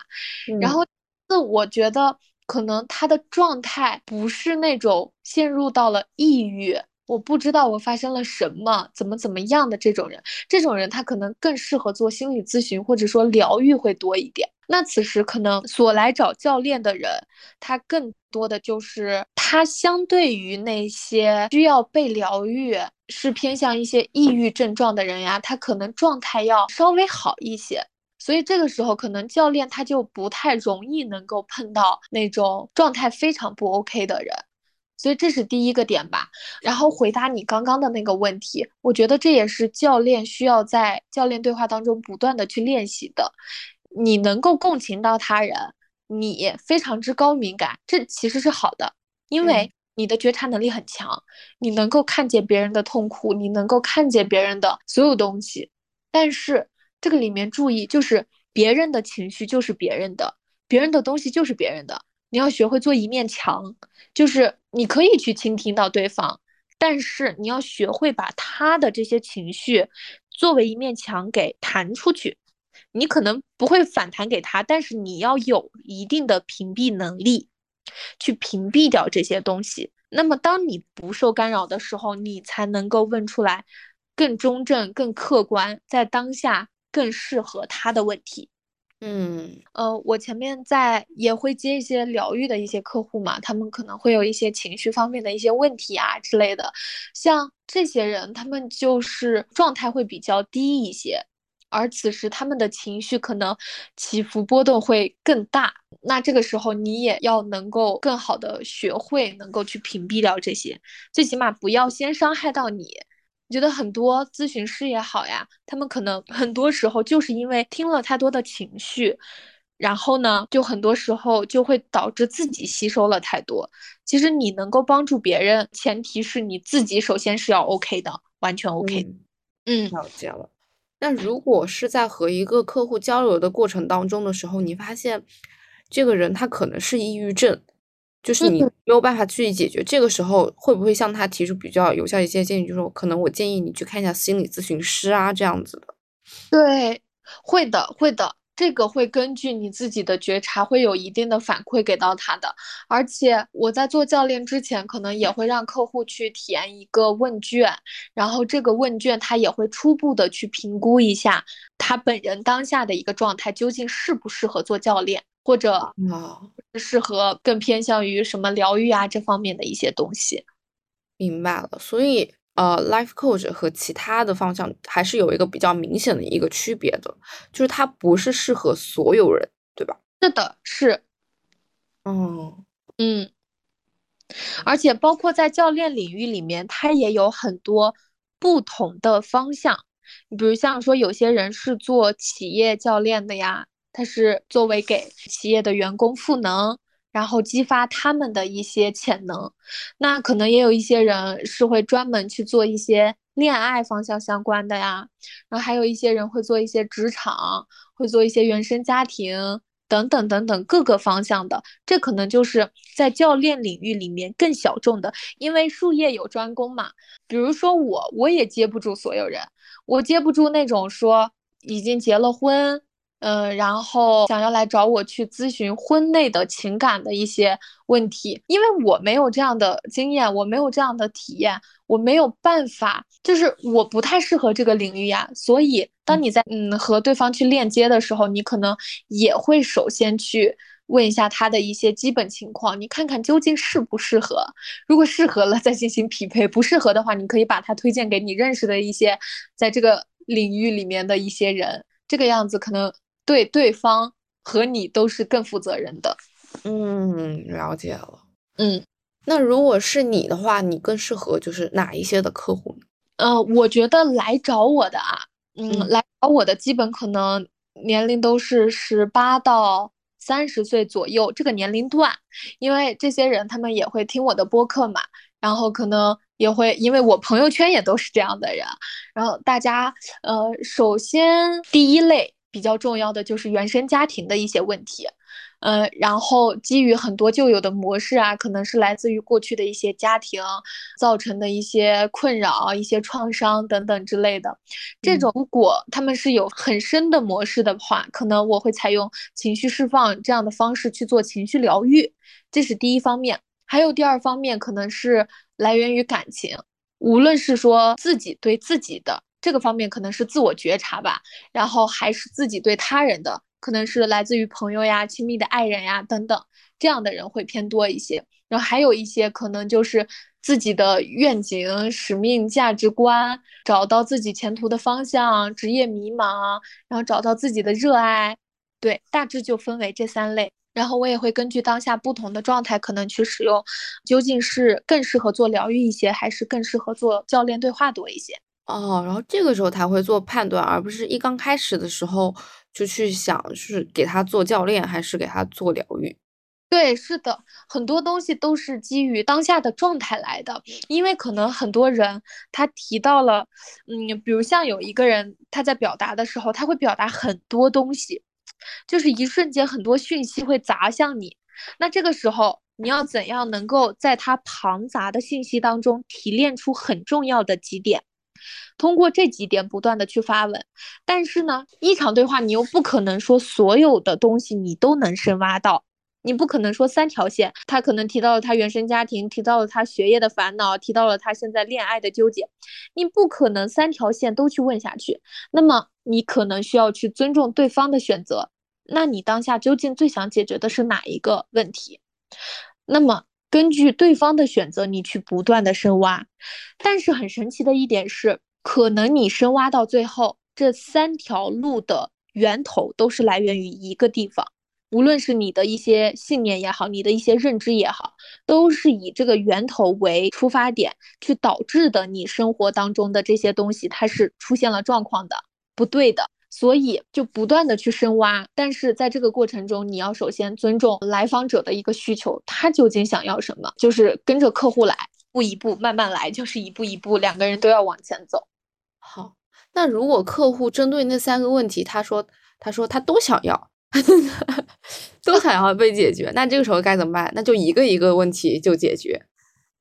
然后，那我觉得可能他的状态不是那种陷入到了抑郁。我不知道我发生了什么，怎么怎么样的这种人，这种人他可能更适合做心理咨询，或者说疗愈会多一点。那此时可能所来找教练的人，他更多的就是他相对于那些需要被疗愈，是偏向一些抑郁症状的人呀，他可能状态要稍微好一些。所以这个时候可能教练他就不太容易能够碰到那种状态非常不 OK 的人。所以这是第一个点吧，然后回答你刚刚的那个问题，我觉得这也是教练需要在教练对话当中不断的去练习的。你能够共情到他人，你非常之高敏感，这其实是好的，因为你的觉察能力很强，你能够看见别人的痛苦，你能够看见别人的所有东西。但是这个里面注意，就是别人的情绪就是别人的，别人的东西就是别人的。你要学会做一面墙，就是你可以去倾听到对方，但是你要学会把他的这些情绪作为一面墙给弹出去。你可能不会反弹给他，但是你要有一定的屏蔽能力，去屏蔽掉这些东西。那么当你不受干扰的时候，你才能够问出来更中正、更客观，在当下更适合他的问题。嗯，呃，我前面在也会接一些疗愈的一些客户嘛，他们可能会有一些情绪方面的一些问题啊之类的，像这些人，他们就是状态会比较低一些，而此时他们的情绪可能起伏波动会更大，那这个时候你也要能够更好的学会能够去屏蔽掉这些，最起码不要先伤害到你。觉得很多咨询师也好呀，他们可能很多时候就是因为听了太多的情绪，然后呢，就很多时候就会导致自己吸收了太多。其实你能够帮助别人，前提是你自己首先是要 OK 的，完全 OK。嗯，了解了。那如果是在和一个客户交流的过程当中的时候，你发现这个人他可能是抑郁症。就是你没有办法去解决，这个时候会不会向他提出比较有效一些建议？就是可能我建议你去看一下心理咨询师啊，这样子的。对，会的，会的，这个会根据你自己的觉察，会有一定的反馈给到他的。而且我在做教练之前，可能也会让客户去填一个问卷，然后这个问卷他也会初步的去评估一下他本人当下的一个状态，究竟适不适合做教练。或者啊，适合更偏向于什么疗愈啊这方面的一些东西，明白了。所以呃，life coach 和其他的方向还是有一个比较明显的一个区别的，就是它不是适合所有人，对吧？是的，是。嗯嗯，而且包括在教练领域里面，它也有很多不同的方向。你比如像说，有些人是做企业教练的呀。它是作为给企业的员工赋能，然后激发他们的一些潜能。那可能也有一些人是会专门去做一些恋爱方向相关的呀，然后还有一些人会做一些职场，会做一些原生家庭等等等等各个方向的。这可能就是在教练领域里面更小众的，因为术业有专攻嘛。比如说我，我也接不住所有人，我接不住那种说已经结了婚。嗯，然后想要来找我去咨询婚内的情感的一些问题，因为我没有这样的经验，我没有这样的体验，我没有办法，就是我不太适合这个领域呀。所以，当你在嗯和对方去链接的时候，你可能也会首先去问一下他的一些基本情况，你看看究竟适不适合。如果适合了，再进行匹配；不适合的话，你可以把他推荐给你认识的一些在这个领域里面的一些人，这个样子可能。对对方和你都是更负责任的，嗯，了解了，嗯，那如果是你的话，你更适合就是哪一些的客户呢？呃，我觉得来找我的啊，嗯，来找我的基本可能年龄都是十八到三十岁左右这个年龄段，因为这些人他们也会听我的播客嘛，然后可能也会因为我朋友圈也都是这样的人，然后大家呃，首先第一类。比较重要的就是原生家庭的一些问题，嗯，然后基于很多旧有的模式啊，可能是来自于过去的一些家庭造成的一些困扰、一些创伤等等之类的。这种如果他们是有很深的模式的话，可能我会采用情绪释放这样的方式去做情绪疗愈，这是第一方面。还有第二方面，可能是来源于感情，无论是说自己对自己的这个方面，可能是自我觉察吧，然后还是自己对他人的。可能是来自于朋友呀、亲密的爱人呀等等，这样的人会偏多一些。然后还有一些可能就是自己的愿景、使命、价值观，找到自己前途的方向，职业迷茫，然后找到自己的热爱。对，大致就分为这三类。然后我也会根据当下不同的状态，可能去使用，究竟是更适合做疗愈一些，还是更适合做教练对话多一些。哦，然后这个时候他会做判断，而不是一刚开始的时候。就去想是给他做教练还是给他做疗愈？对，是的，很多东西都是基于当下的状态来的。因为可能很多人他提到了，嗯，比如像有一个人他在表达的时候，他会表达很多东西，就是一瞬间很多讯息会砸向你。那这个时候你要怎样能够在他庞杂的信息当中提炼出很重要的几点？通过这几点不断的去发问，但是呢，一场对话你又不可能说所有的东西你都能深挖到，你不可能说三条线，他可能提到了他原生家庭，提到了他学业的烦恼，提到了他现在恋爱的纠结，你不可能三条线都去问下去，那么你可能需要去尊重对方的选择，那你当下究竟最想解决的是哪一个问题？那么。根据对方的选择，你去不断的深挖，但是很神奇的一点是，可能你深挖到最后，这三条路的源头都是来源于一个地方，无论是你的一些信念也好，你的一些认知也好，都是以这个源头为出发点去导致的，你生活当中的这些东西它是出现了状况的，不对的。所以就不断的去深挖，但是在这个过程中，你要首先尊重来访者的一个需求，他究竟想要什么，就是跟着客户来，一步一步慢慢来，就是一步一步，两个人都要往前走。好，那如果客户针对那三个问题，他说他说他都想要，都想要被解决，那这个时候该怎么办？那就一个一个问题就解决。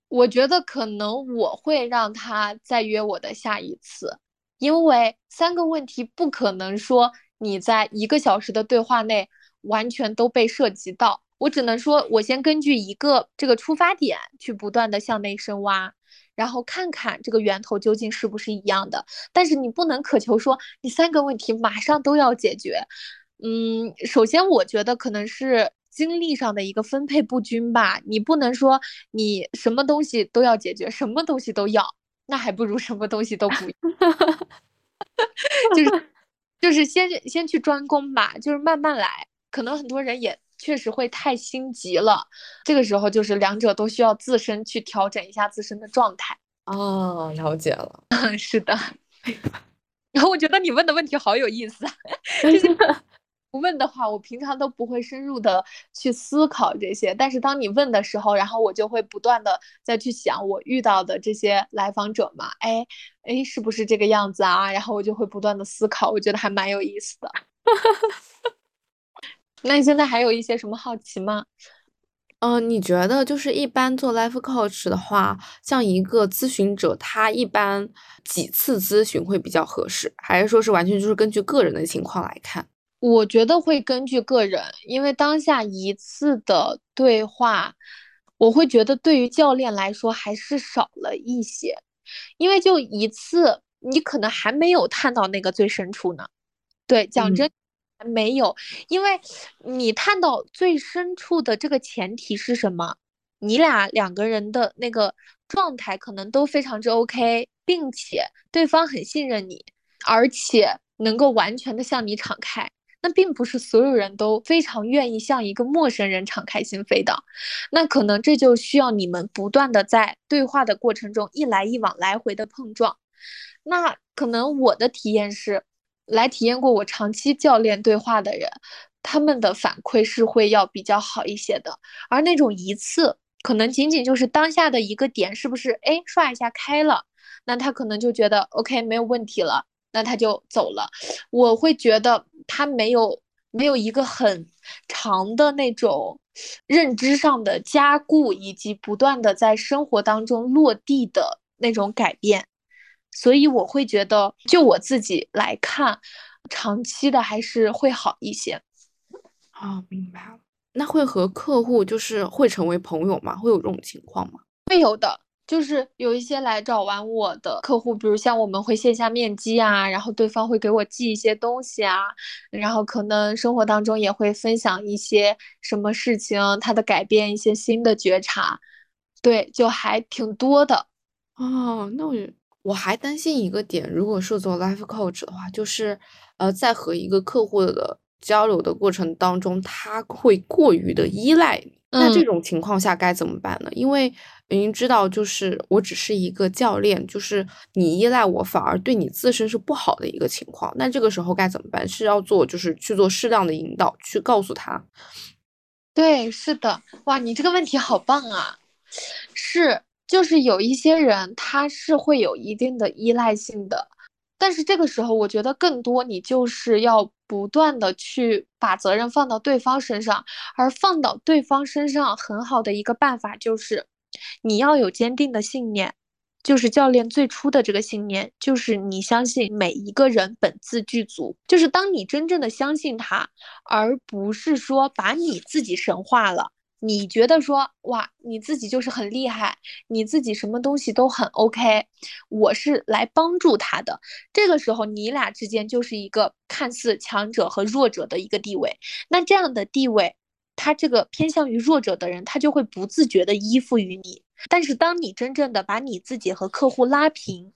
我觉得可能我会让他再约我的下一次。因为三个问题不可能说你在一个小时的对话内完全都被涉及到，我只能说，我先根据一个这个出发点去不断的向内深挖，然后看看这个源头究竟是不是一样的。但是你不能渴求说你三个问题马上都要解决。嗯，首先我觉得可能是精力上的一个分配不均吧，你不能说你什么东西都要解决，什么东西都要。那还不如什么东西都不，就是就是先先去专攻吧，就是慢慢来。可能很多人也确实会太心急了，这个时候就是两者都需要自身去调整一下自身的状态。哦，了解了，是的。然 后我觉得你问的问题好有意思啊。不问的话，我平常都不会深入的去思考这些。但是当你问的时候，然后我就会不断的再去想我遇到的这些来访者嘛，哎哎，是不是这个样子啊？然后我就会不断的思考，我觉得还蛮有意思的。那你现在还有一些什么好奇吗？嗯，你觉得就是一般做 life coach 的话，像一个咨询者，他一般几次咨询会比较合适，还是说是完全就是根据个人的情况来看？我觉得会根据个人，因为当下一次的对话，我会觉得对于教练来说还是少了一些，因为就一次，你可能还没有探到那个最深处呢。对，讲真，还没有，因为你探到最深处的这个前提是什么？你俩两个人的那个状态可能都非常之 OK，并且对方很信任你，而且能够完全的向你敞开。那并不是所有人都非常愿意向一个陌生人敞开心扉的，那可能这就需要你们不断的在对话的过程中一来一往来回的碰撞。那可能我的体验是，来体验过我长期教练对话的人，他们的反馈是会要比较好一些的，而那种一次可能仅仅就是当下的一个点，是不是？哎，刷一下开了，那他可能就觉得 OK 没有问题了。那他就走了，我会觉得他没有没有一个很长的那种认知上的加固，以及不断的在生活当中落地的那种改变，所以我会觉得，就我自己来看，长期的还是会好一些。哦，明白了。那会和客户就是会成为朋友吗？会有这种情况吗？会有的。就是有一些来找完我的客户，比如像我们会线下面基啊，然后对方会给我寄一些东西啊，然后可能生活当中也会分享一些什么事情，他的改变，一些新的觉察，对，就还挺多的。哦，那我我还担心一个点，如果是做 life coach 的话，就是呃，在和一个客户的交流的过程当中，他会过于的依赖。那这种情况下该怎么办呢？因为已经知道，就是我只是一个教练，就是你依赖我，反而对你自身是不好的一个情况。那这个时候该怎么办？是要做，就是去做适量的引导，去告诉他。对，是的，哇，你这个问题好棒啊！是，就是有一些人他是会有一定的依赖性的。但是这个时候，我觉得更多你就是要不断的去把责任放到对方身上，而放到对方身上很好的一个办法就是，你要有坚定的信念，就是教练最初的这个信念，就是你相信每一个人本自具足，就是当你真正的相信他，而不是说把你自己神化了。你觉得说哇，你自己就是很厉害，你自己什么东西都很 OK，我是来帮助他的。这个时候，你俩之间就是一个看似强者和弱者的一个地位。那这样的地位，他这个偏向于弱者的人，他就会不自觉的依附于你。但是，当你真正的把你自己和客户拉平，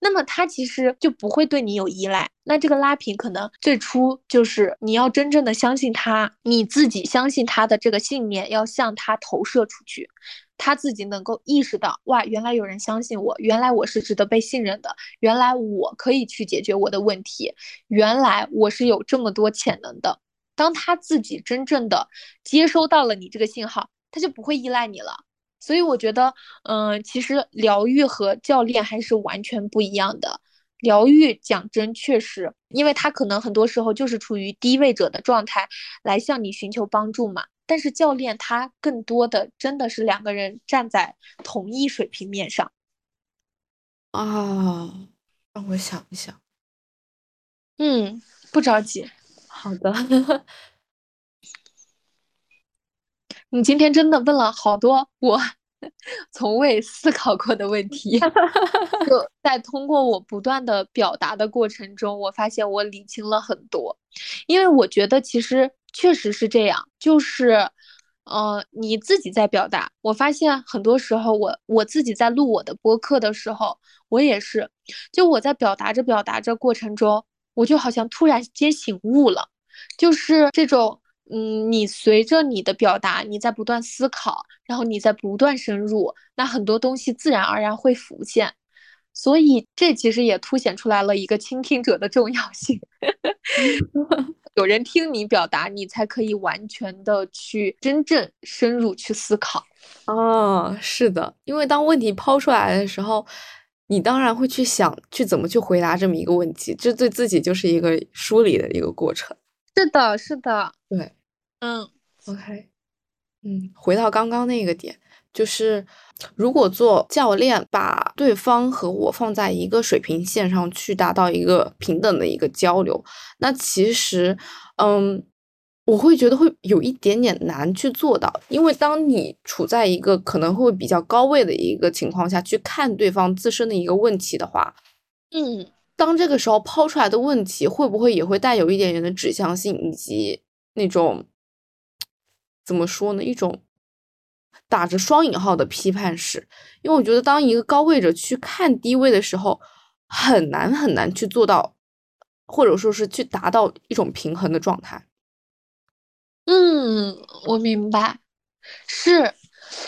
那么他其实就不会对你有依赖。那这个拉平可能最初就是你要真正的相信他，你自己相信他的这个信念要向他投射出去，他自己能够意识到，哇，原来有人相信我，原来我是值得被信任的，原来我可以去解决我的问题，原来我是有这么多潜能的。当他自己真正的接收到了你这个信号，他就不会依赖你了。所以我觉得，嗯，其实疗愈和教练还是完全不一样的。疗愈讲真，确实，因为他可能很多时候就是处于低位者的状态来向你寻求帮助嘛。但是教练他更多的真的是两个人站在同一水平面上。啊，让我想一想。嗯，不着急。好的。你今天真的问了好多我 从未思考过的问题，就在通过我不断的表达的过程中，我发现我理清了很多。因为我觉得其实确实是这样，就是，呃，你自己在表达，我发现很多时候我我自己在录我的播客的时候，我也是，就我在表达着表达着过程中，我就好像突然间醒悟了，就是这种。嗯，你随着你的表达，你在不断思考，然后你在不断深入，那很多东西自然而然会浮现。所以这其实也凸显出来了一个倾听者的重要性。有人听你表达，你才可以完全的去真正深入去思考。哦，是的，因为当问题抛出来的时候，你当然会去想去怎么去回答这么一个问题，这对自己就是一个梳理的一个过程。是的，是的，对。嗯，OK，嗯，回到刚刚那个点，就是如果做教练，把对方和我放在一个水平线上去达到一个平等的一个交流，那其实，嗯，我会觉得会有一点点难去做到，因为当你处在一个可能会比较高位的一个情况下去看对方自身的一个问题的话，嗯，当这个时候抛出来的问题会不会也会带有一点点的指向性以及那种。怎么说呢？一种打着双引号的批判式，因为我觉得当一个高位者去看低位的时候，很难很难去做到，或者说是去达到一种平衡的状态。嗯，我明白，是，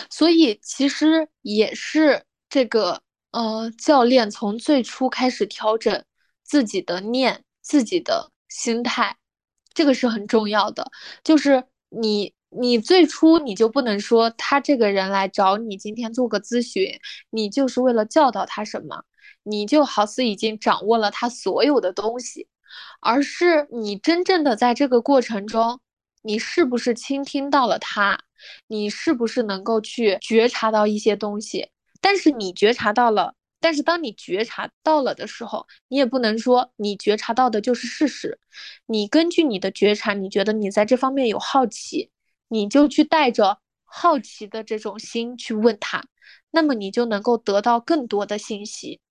所以其实也是这个呃，教练从最初开始调整自己的念、自己的心态，这个是很重要的，就是你。你最初你就不能说他这个人来找你今天做个咨询，你就是为了教导他什么，你就好似已经掌握了他所有的东西，而是你真正的在这个过程中，你是不是倾听到了他？你是不是能够去觉察到一些东西？但是你觉察到了，但是当你觉察到了的时候，你也不能说你觉察到的就是事实。你根据你的觉察，你觉得你在这方面有好奇，你就去带着好奇的这种心去问他，那么你就能够得到更多的信息。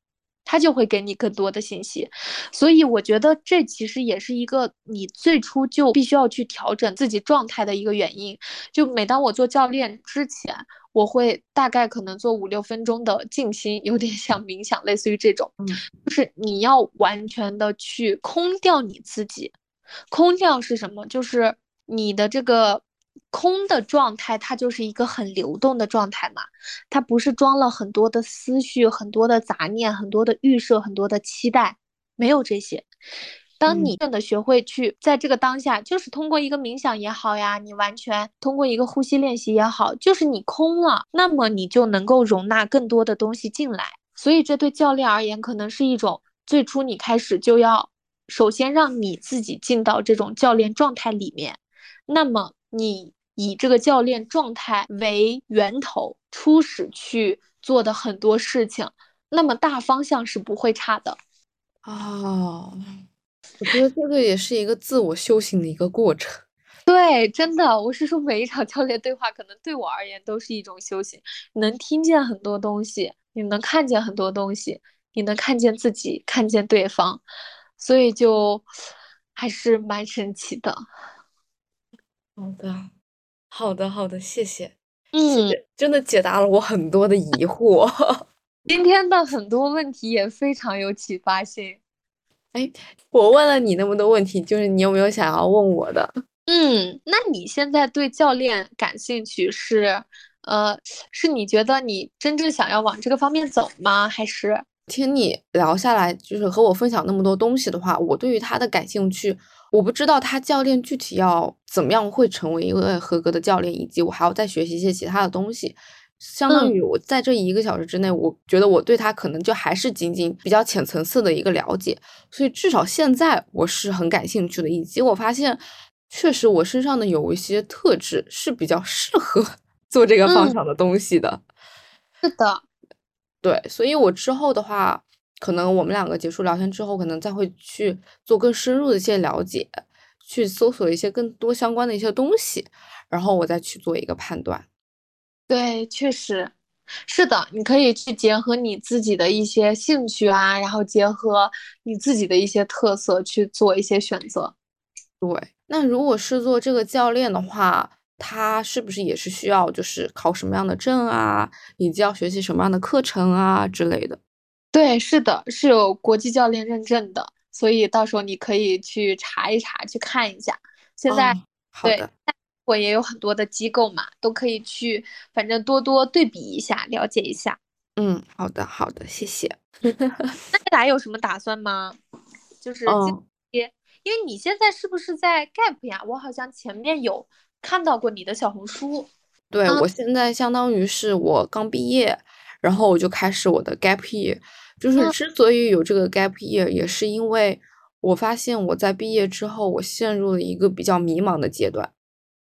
他就会给你更多的信息，所以我觉得这其实也是一个你最初就必须要去调整自己状态的一个原因。就每当我做教练之前，我会大概可能做五六分钟的静心，有点像冥想，类似于这种，就是你要完全的去空掉你自己。空掉是什么？就是你的这个。空的状态，它就是一个很流动的状态嘛，它不是装了很多的思绪、很多的杂念、很多的预设、很多的期待，没有这些。当你真的学会去在这个当下，就是通过一个冥想也好呀，你完全通过一个呼吸练习也好，就是你空了，那么你就能够容纳更多的东西进来。所以这对教练而言，可能是一种最初你开始就要首先让你自己进到这种教练状态里面，那么。你以这个教练状态为源头，初始去做的很多事情，那么大方向是不会差的。哦，我觉得这个也是一个自我修行的一个过程。对，真的，我是说每一场教练对话，可能对我而言都是一种修行。能听见很多东西，你能看见很多东西，你能看见自己，看见对方，所以就还是蛮神奇的。好的，好的，好的，谢谢。嗯，真的解答了我很多的疑惑。今天的很多问题也非常有启发性。哎，我问了你那么多问题，就是你有没有想要问我的？嗯，那你现在对教练感兴趣是，呃，是你觉得你真正想要往这个方面走吗？还是听你聊下来，就是和我分享那么多东西的话，我对于他的感兴趣。我不知道他教练具体要怎么样会成为一个合格的教练，以及我还要再学习一些其他的东西。相当于我在这一个小时之内，我觉得我对他可能就还是仅仅比较浅层次的一个了解。所以至少现在我是很感兴趣的，以及我发现确实我身上的有一些特质是比较适合 做这个方向的东西的。是的，对，所以我之后的话。可能我们两个结束聊天之后，可能再会去做更深入的一些了解，去搜索一些更多相关的一些东西，然后我再去做一个判断。对，确实是的，你可以去结合你自己的一些兴趣啊，然后结合你自己的一些特色去做一些选择。对，那如果是做这个教练的话，他是不是也是需要就是考什么样的证啊，以及要学习什么样的课程啊之类的？对，是的，是有国际教练认证的，所以到时候你可以去查一查，去看一下。现在，对，我也有很多的机构嘛，都可以去，反正多多对比一下，了解一下。嗯，好的，好的，谢谢。那你来有什么打算吗？就是接，因为你现在是不是在 Gap 呀？我好像前面有看到过你的小红书。对，我现在相当于是我刚毕业。然后我就开始我的 gap year，就是之所以有这个 gap year，也是因为我发现我在毕业之后，我陷入了一个比较迷茫的阶段。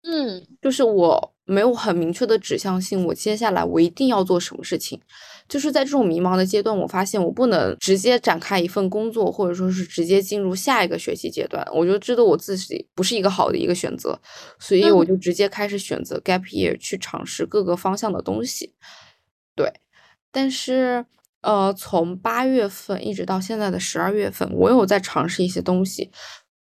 嗯，就是我没有很明确的指向性，我接下来我一定要做什么事情。就是在这种迷茫的阶段，我发现我不能直接展开一份工作，或者说是直接进入下一个学习阶段。我就知道我自己不是一个好的一个选择，所以我就直接开始选择 gap year 去尝试各个方向的东西。对。但是，呃，从八月份一直到现在的十二月份，我有在尝试一些东西。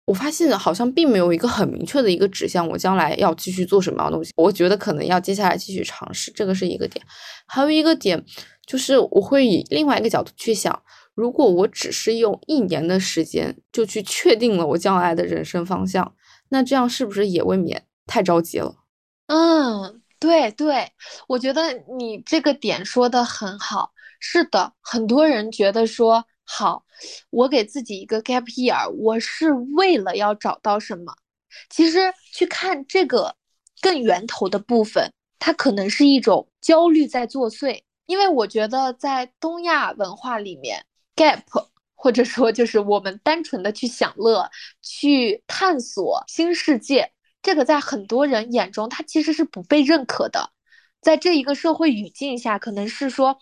我发现好像并没有一个很明确的一个指向，我将来要继续做什么样的东西。我觉得可能要接下来继续尝试，这个是一个点。还有一个点就是，我会以另外一个角度去想：如果我只是用一年的时间就去确定了我将来的人生方向，那这样是不是也未免太着急了？嗯。对对，我觉得你这个点说的很好。是的，很多人觉得说好，我给自己一个 gap year，我是为了要找到什么？其实去看这个更源头的部分，它可能是一种焦虑在作祟。因为我觉得在东亚文化里面，gap 或者说就是我们单纯的去享乐、去探索新世界，这个在很多人眼中，它其实是不被认可的。在这一个社会语境下，可能是说，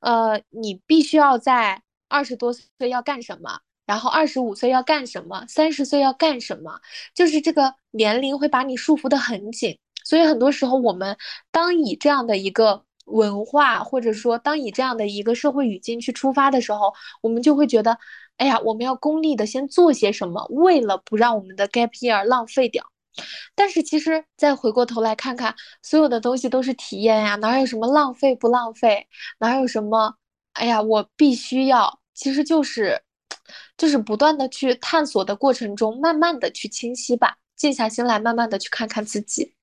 呃，你必须要在二十多岁要干什么，然后二十五岁要干什么，三十岁要干什么，就是这个年龄会把你束缚的很紧。所以很多时候，我们当以这样的一个文化，或者说当以这样的一个社会语境去出发的时候，我们就会觉得，哎呀，我们要功利的先做些什么，为了不让我们的 gap year 浪费掉。但是其实再回过头来看看，所有的东西都是体验呀，哪有什么浪费不浪费，哪有什么，哎呀，我必须要，其实就是，就是不断的去探索的过程中，慢慢的去清晰吧，静下心来，慢慢的去看看自己。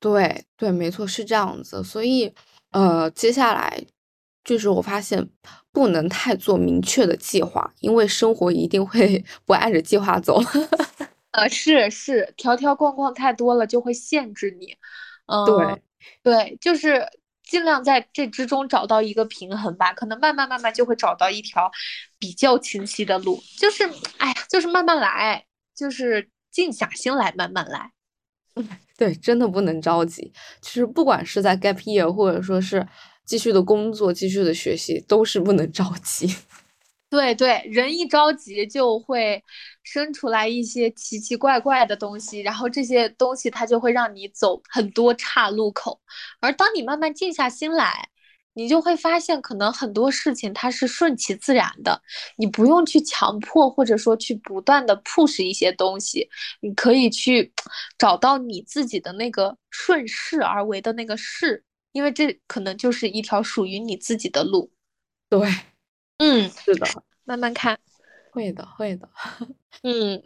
对对，没错，是这样子。所以，呃，接下来就是我发现不能太做明确的计划，因为生活一定会 不按着计划走。呃，是是，条条框框太多了，就会限制你。嗯，对对，就是尽量在这之中找到一个平衡吧。可能慢慢慢慢就会找到一条比较清晰的路。就是，哎呀，就是慢慢来，就是静下心来慢慢来。对，真的不能着急。其实不管是在 gap year，或者说是继续的工作、继续的学习，都是不能着急。对对，人一着急就会生出来一些奇奇怪怪的东西，然后这些东西它就会让你走很多岔路口。而当你慢慢静下心来，你就会发现，可能很多事情它是顺其自然的，你不用去强迫，或者说去不断的 push 一些东西，你可以去找到你自己的那个顺势而为的那个势，因为这可能就是一条属于你自己的路。对。嗯，是的，慢慢看，会的，会的，嗯，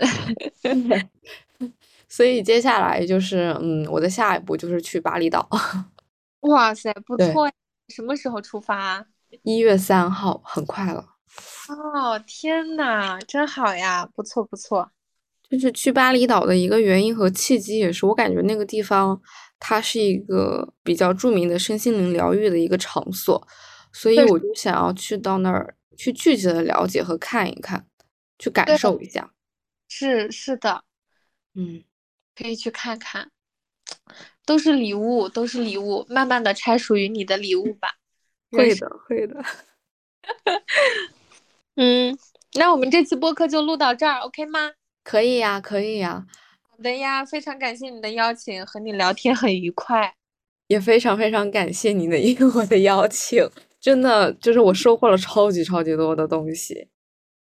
所以接下来就是，嗯，我的下一步就是去巴厘岛。哇塞，不错呀！什么时候出发？一月三号，很快了。哦，天呐，真好呀！不错，不错。就是去巴厘岛的一个原因和契机，也是我感觉那个地方它是一个比较著名的身心灵疗愈的一个场所，所以我就想要去到那儿。去具体的了解和看一看，去感受一下，是是的，嗯，可以去看看，都是礼物，都是礼物，慢慢的拆属于你的礼物吧。会的，会的。嗯，那我们这期播客就录到这儿，OK 吗？可以呀，可以呀。好的呀，非常感谢你的邀请，和你聊天很愉快，也非常非常感谢你的应我的邀请。真的就是我收获了超级超级多的东西，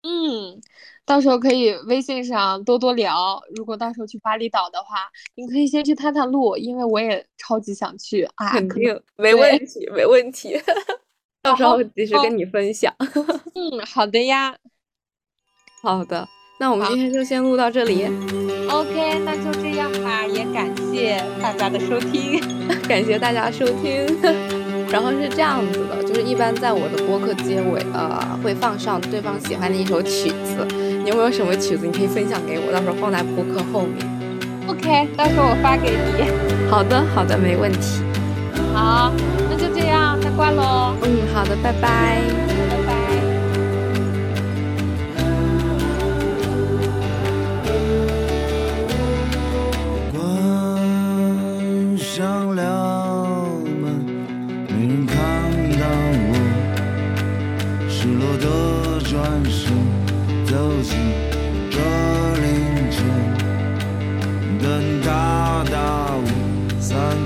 嗯，到时候可以微信上多多聊。如果到时候去巴厘岛的话，你可以先去探探路，因为我也超级想去啊。肯定没问题，没问题，到时候及时跟你分享。嗯，好的呀，好的，那我们今天就先录到这里。OK，那就这样吧，也感谢大家的收听，感谢大家收听。然后是这样子的，就是一般在我的播客结尾，呃，会放上对方喜欢的一首曲子。你有没有什么曲子，你可以分享给我，到时候放在播客后面。OK，到时候我发给你。好的，好的，没问题。好，那就这样，那挂喽。嗯，好的，拜拜。拜拜。走进这凌晨的大大无三。